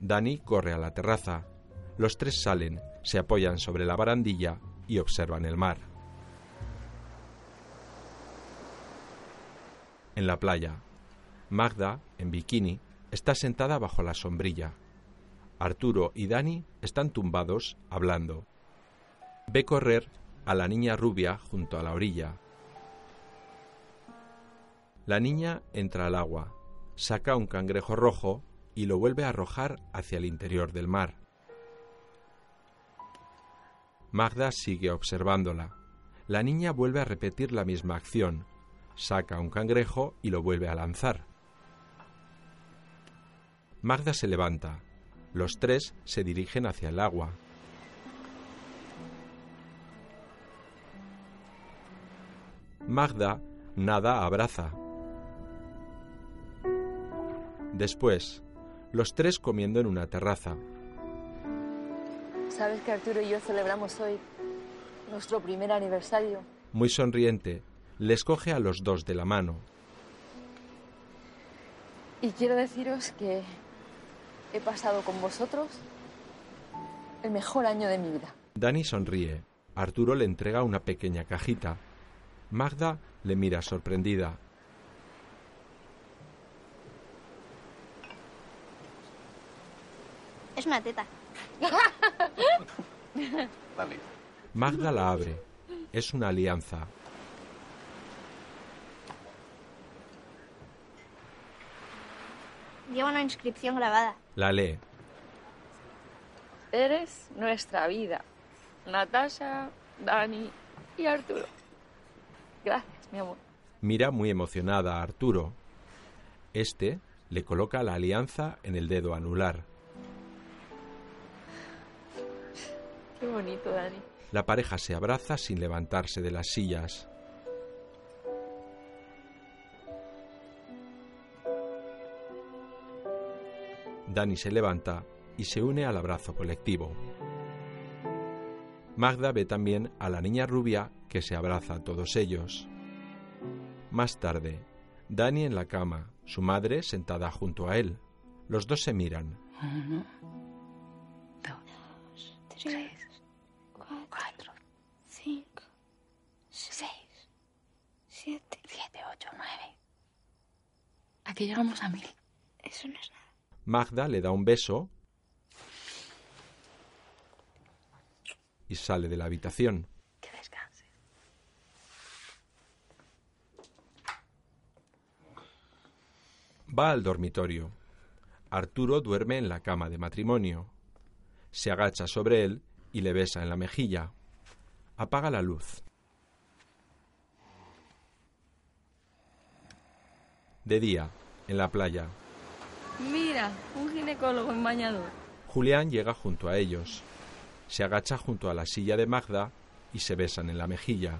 Dani corre a la terraza. Los tres salen, se apoyan sobre la barandilla y observan el mar. En la playa, Magda, en bikini, está sentada bajo la sombrilla. Arturo y Dani están tumbados hablando. Ve correr a la niña rubia junto a la orilla. La niña entra al agua, saca un cangrejo rojo y lo vuelve a arrojar hacia el interior del mar. Magda sigue observándola. La niña vuelve a repetir la misma acción. Saca un cangrejo y lo vuelve a lanzar. Magda se levanta. Los tres se dirigen hacia el agua. Magda nada abraza. Después, los tres comiendo en una terraza. ¿Sabes que Arturo y yo celebramos hoy nuestro primer aniversario? Muy sonriente, les coge a los dos de la mano. Y quiero deciros que he pasado con vosotros el mejor año de mi vida. Dani sonríe. Arturo le entrega una pequeña cajita. Magda le mira sorprendida. Es una teta. Dale. Magda la abre. Es una alianza. Lleva una inscripción grabada. La lee. Eres nuestra vida. Natasha, Dani, Y Arturo. Gracias, mi amor. Mira muy emocionada a Arturo. Este le coloca la alianza en el dedo anular. Qué bonito, Dani. La pareja se abraza sin levantarse de las sillas. Dani se levanta y se une al abrazo colectivo. Magda ve también a la niña rubia que se abraza a todos ellos. Más tarde, Dani en la cama, su madre sentada junto a él. Los dos se miran. Uno, Dos, tres, cuatro, cinco, seis, siete, siete, ocho, nueve. Aquí llegamos a mil. Eso no es nada. Magda le da un beso y sale de la habitación. Que descanse. Va al dormitorio. Arturo duerme en la cama de matrimonio. Se agacha sobre él y le besa en la mejilla. Apaga la luz. De día, en la playa, Mira, un ginecólogo en bañador. Julián llega junto a ellos. Se agacha junto a la silla de Magda y se besan en la mejilla.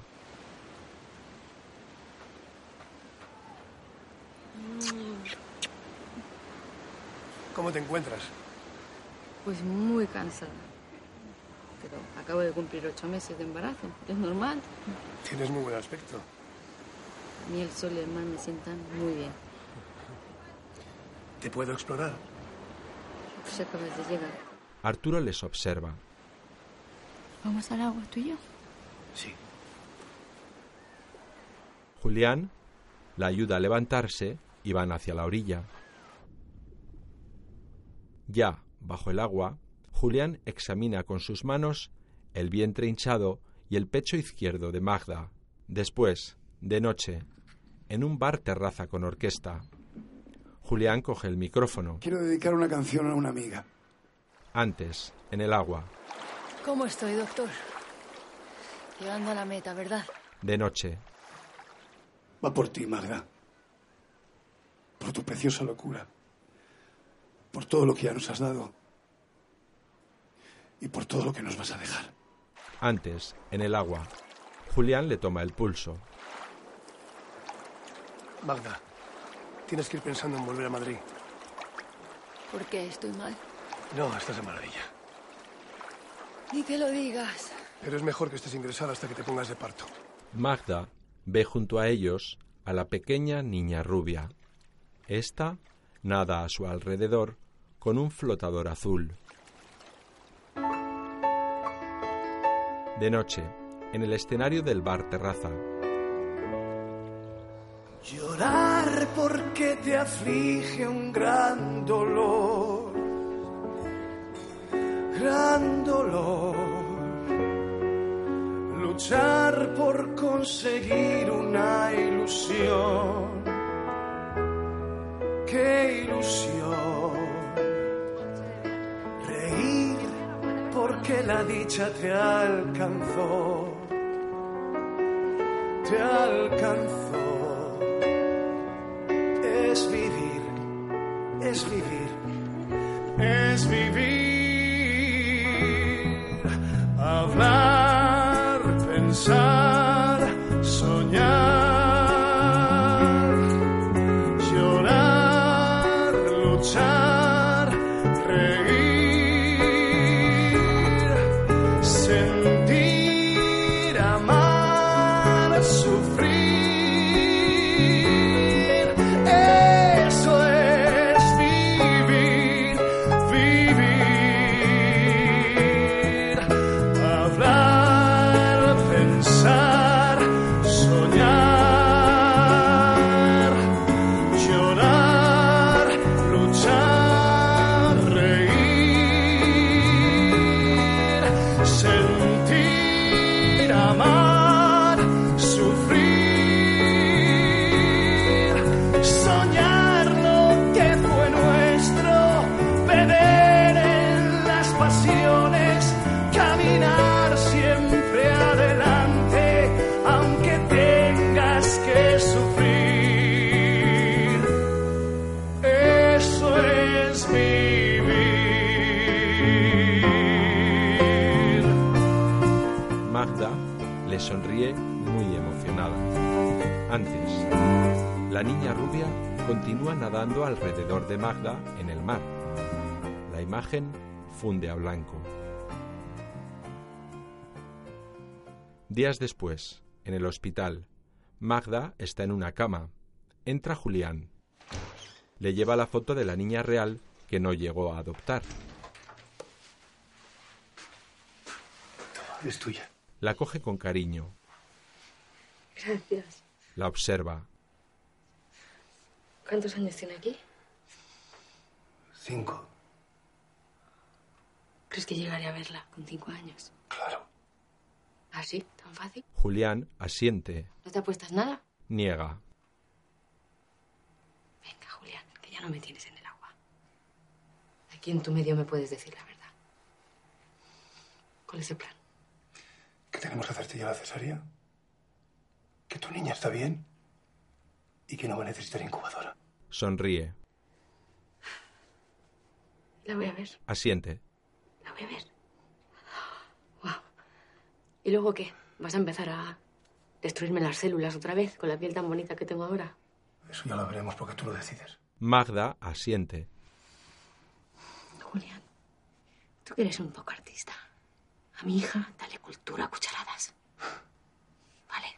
¿Cómo te encuentras? Pues muy cansada. Pero acabo de cumplir ocho meses de embarazo. Es normal. Tienes muy buen aspecto. A mí el sol y el mar me sientan muy bien. ¿Te puedo explorar? Pues acabas de llegar. Arturo les observa. ¿Vamos al agua, tú y yo? Sí. Julián la ayuda a levantarse y van hacia la orilla. Ya, bajo el agua, Julián examina con sus manos el vientre hinchado y el pecho izquierdo de Magda. Después, de noche, en un bar terraza con orquesta. Julián coge el micrófono. Quiero dedicar una canción a una amiga. Antes, en el agua. ¿Cómo estoy, doctor? Llegando a la meta, ¿verdad? De noche, Va por ti, Magda. Por tu preciosa locura. Por todo lo que ya nos has dado. Y por todo lo que nos vas a dejar. antes, en el agua. Julián le toma el pulso. Magda, tienes que ir pensando en volver a Madrid. ¿Por qué estoy mal? No, estás de maravilla. Ni que lo digas. Pero es mejor que estés ingresada hasta que te pongas de parto. Magda ve junto a ellos a la pequeña niña rubia. Esta nada a su alrededor con un flotador azul. De noche, en el escenario del bar terraza, Llorar porque te aflige un gran dolor, gran dolor. Luchar por conseguir una ilusión, qué ilusión. Reír porque la dicha te alcanzó, te alcanzó es vivir, es vivir, es vivir, la niña rubia continúa nadando alrededor de Magda en el mar. La imagen funde a blanco. Días después, en el hospital, Magda está en una cama. Entra Julián. Le lleva la foto de la niña real que no llegó a adoptar. Es tuya. La coge con cariño. Gracias. La observa. ¿Cuántos años tiene aquí? Cinco. ¿Crees que llegaré a verla con cinco años? Claro. ¿Así? ¿Tan fácil? Julián asiente. ¿No te apuestas nada? Niega. Venga, Julián, que ya no me tienes en el agua. Aquí en tu medio me puedes decir la verdad. ¿Cuál es el plan? ¿Que tenemos que hacerte ya la cesárea? ¿Que tu niña está bien? Y que no va a necesitar incubadora. Sonríe. La voy a ver. Asiente. La voy a ver. Wow. ¿Y luego qué? ¿Vas a empezar a destruirme las células otra vez con la piel tan bonita que tengo ahora? Eso ya lo veremos porque tú lo decides. Magda asiente. Julián, tú que eres un poco artista. A mi hija, dale cultura a cucharadas. Vale.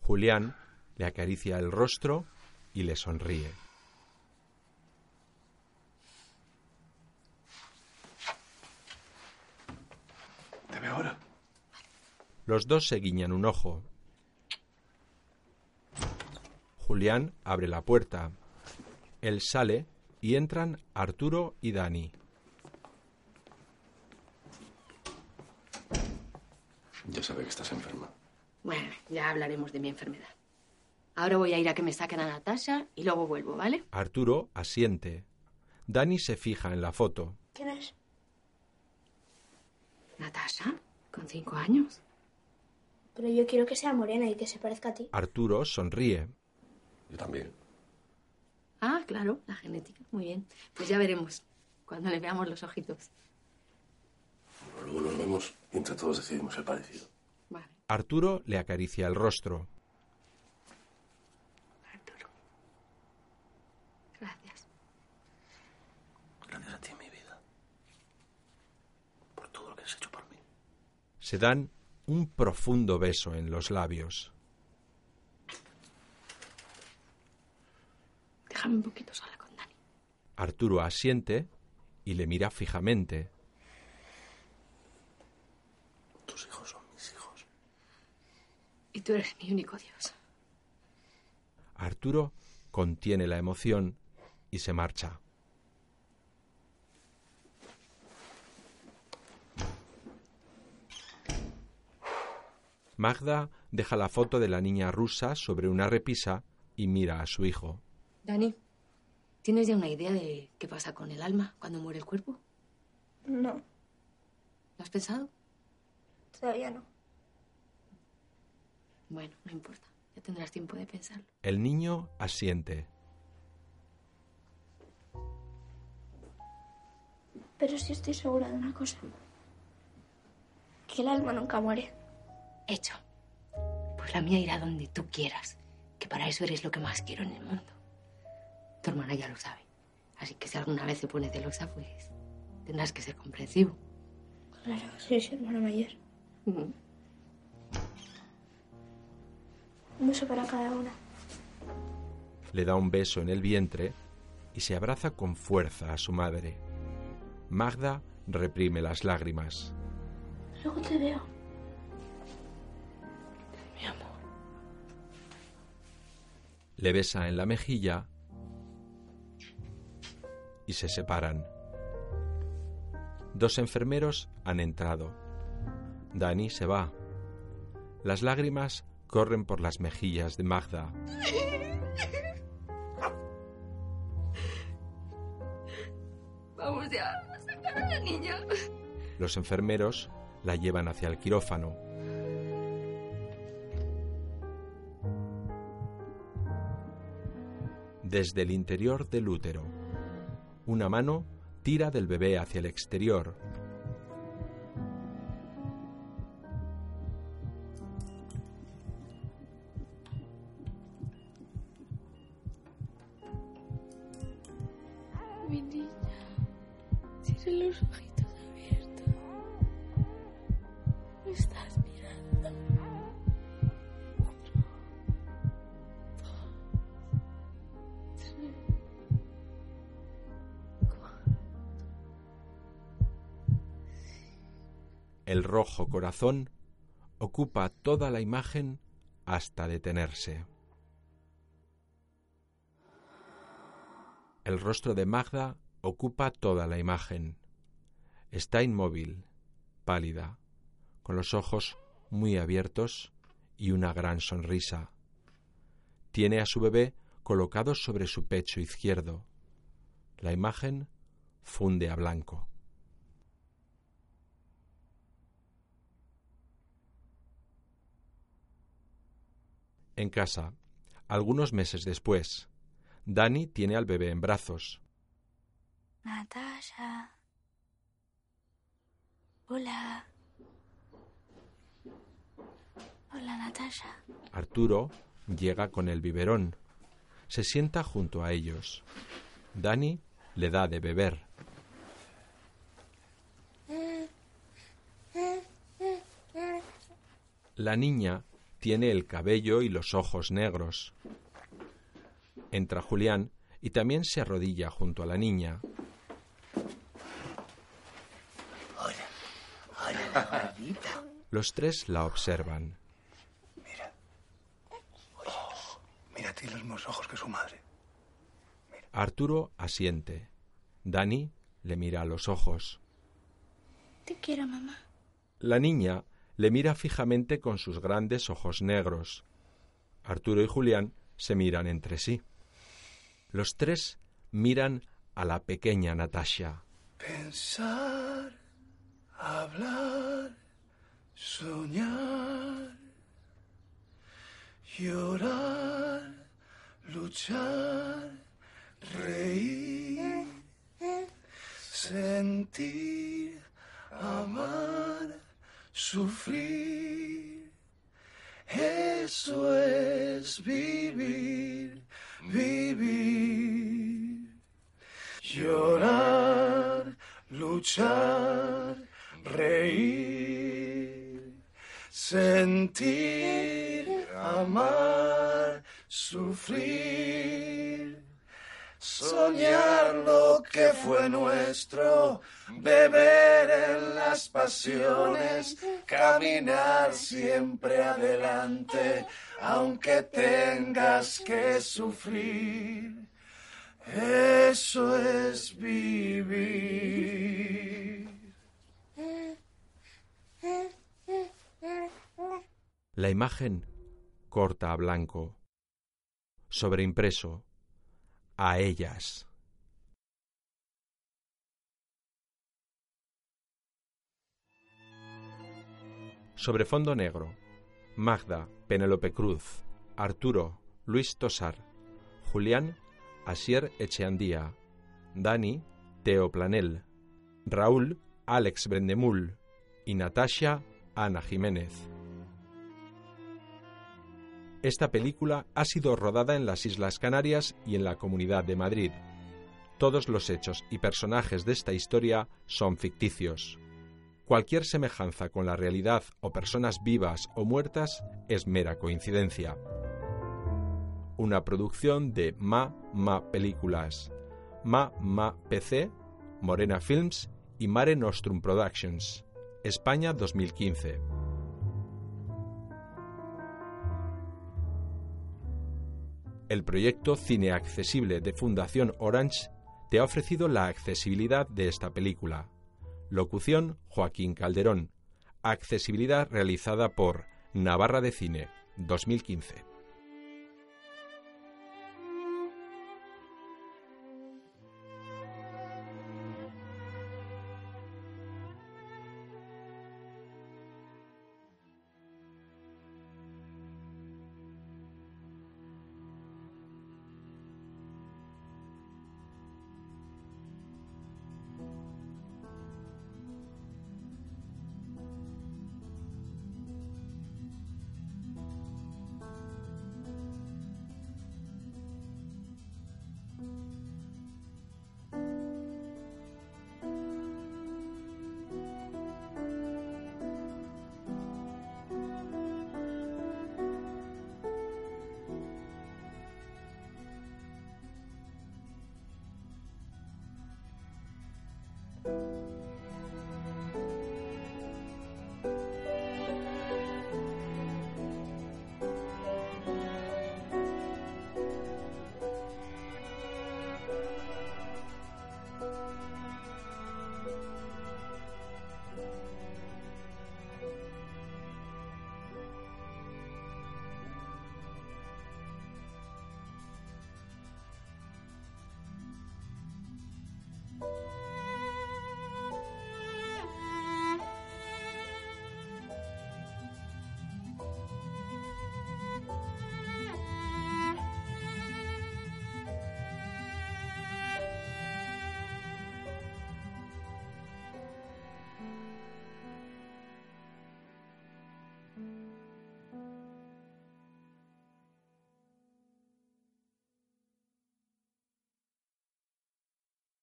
Julián le acaricia el rostro y le sonríe. Te veo ahora. Los dos se guiñan un ojo. Julián abre la puerta. Él sale y entran Arturo y Dani. Ya sabe que estás enferma. Bueno, ya hablaremos de mi enfermedad. Ahora voy a ir a que me saquen a Natasha y luego vuelvo, ¿vale? Arturo asiente. Dani se fija en la foto. ¿Quién es? ¿Natasha? ¿Con cinco años? Pero yo quiero que sea morena y que se parezca a ti. Arturo sonríe. Yo también. Ah, claro, la genética. Muy bien. Pues ya veremos cuando le veamos los ojitos. Luego nos vemos y entre todos decidimos el parecido. Arturo le acaricia el rostro. Gracias. Gracias a ti, mi vida. Por todo lo que has hecho por mí. Se dan un profundo beso en los labios. Déjame un poquito sola con Dani. Arturo asiente y le mira fijamente. Tus hijos son mis hijos. Y tú eres mi único Dios. Arturo contiene la emoción y se marcha. Magda deja la foto de la niña rusa sobre una repisa y mira a su hijo. Dani, ¿tienes ya una idea de qué pasa con el alma cuando muere el cuerpo? No, ¿Lo has pensado? todavía no. Bueno, no importa. Ya tendrás tiempo de pensarlo. El niño asiente. Pero sí estoy segura de una cosa. Que el alma nunca muere. Hecho. Pues la mía irá donde tú quieras. Que para eso eres lo que más quiero en el mundo. Tu hermana ya lo sabe. Así que si alguna vez se pone celosa, pues tendrás que ser comprensivo. Claro, soy su hermana mayor. Mm. Un beso para cada una. Le da un beso en el vientre y se abraza con fuerza a su madre. Magda reprime las lágrimas. Luego te veo. Le besa en la mejilla y se separan. Dos enfermeros han entrado. Dani se va. Las lágrimas corren por las mejillas de Magda. Vamos ya a sacar a la niña. Los enfermeros la llevan hacia el quirófano. Desde el interior del útero, una mano tira del bebé hacia el exterior. Ocupa toda la imagen hasta detenerse. El rostro de Magda ocupa toda la imagen. Está inmóvil, pálida, con los ojos muy abiertos y una gran sonrisa. Tiene a su bebé colocado sobre su pecho izquierdo. La imagen funde a blanco. En casa, algunos meses después, Dani tiene al bebé en brazos. Natasha. Hola. Hola, Natasha. Arturo llega con el biberón. Se sienta junto a ellos. Dani le da de beber. La niña tiene el cabello y los ojos negros. Entra Julián y también se arrodilla junto a la niña. Hola, gordita. Los tres la observan. Mira, tiene los mismos ojos que su madre. Arturo asiente. Dani le mira a los ojos. Te quiero, mamá. La niña le mira fijamente con sus grandes ojos negros. Arturo y Julián se miran entre sí. Los tres miran a la pequeña Natasha. Pensar, hablar, soñar, llorar, luchar, reír, sentir, amar, sufrir. Eso es vivir, vivir. Llorar, luchar, reír, sentir, amar, sufrir, soñar lo que fue nuestro, beber en las pasiones, caminar siempre adelante, aunque tengas que sufrir. Eso es vivir. La imagen corta a blanco. Sobreimpreso. A ellas. Sobre fondo negro. Magda, Penélope Cruz, Arturo, Luis Tosar, Julián, Asier Echeandía, Dani, Teo Planel, Raúl, Alex Brendemul y Natasha, Ana Jiménez. Esta película ha sido rodada en las Islas Canarias y en la Comunidad de Madrid. Todos los hechos y personajes de esta historia son ficticios. Cualquier semejanza con la realidad o personas vivas o muertas es mera coincidencia. Una producción de Ma Ma Películas, Ma Ma PC, Morena Films y Mare Nostrum Productions. España 2015. El proyecto Cine Accesible de Fundación Orange te ha ofrecido la accesibilidad de esta película. Locución Joaquín Calderón. Accesibilidad realizada por Navarra de Cine 2015.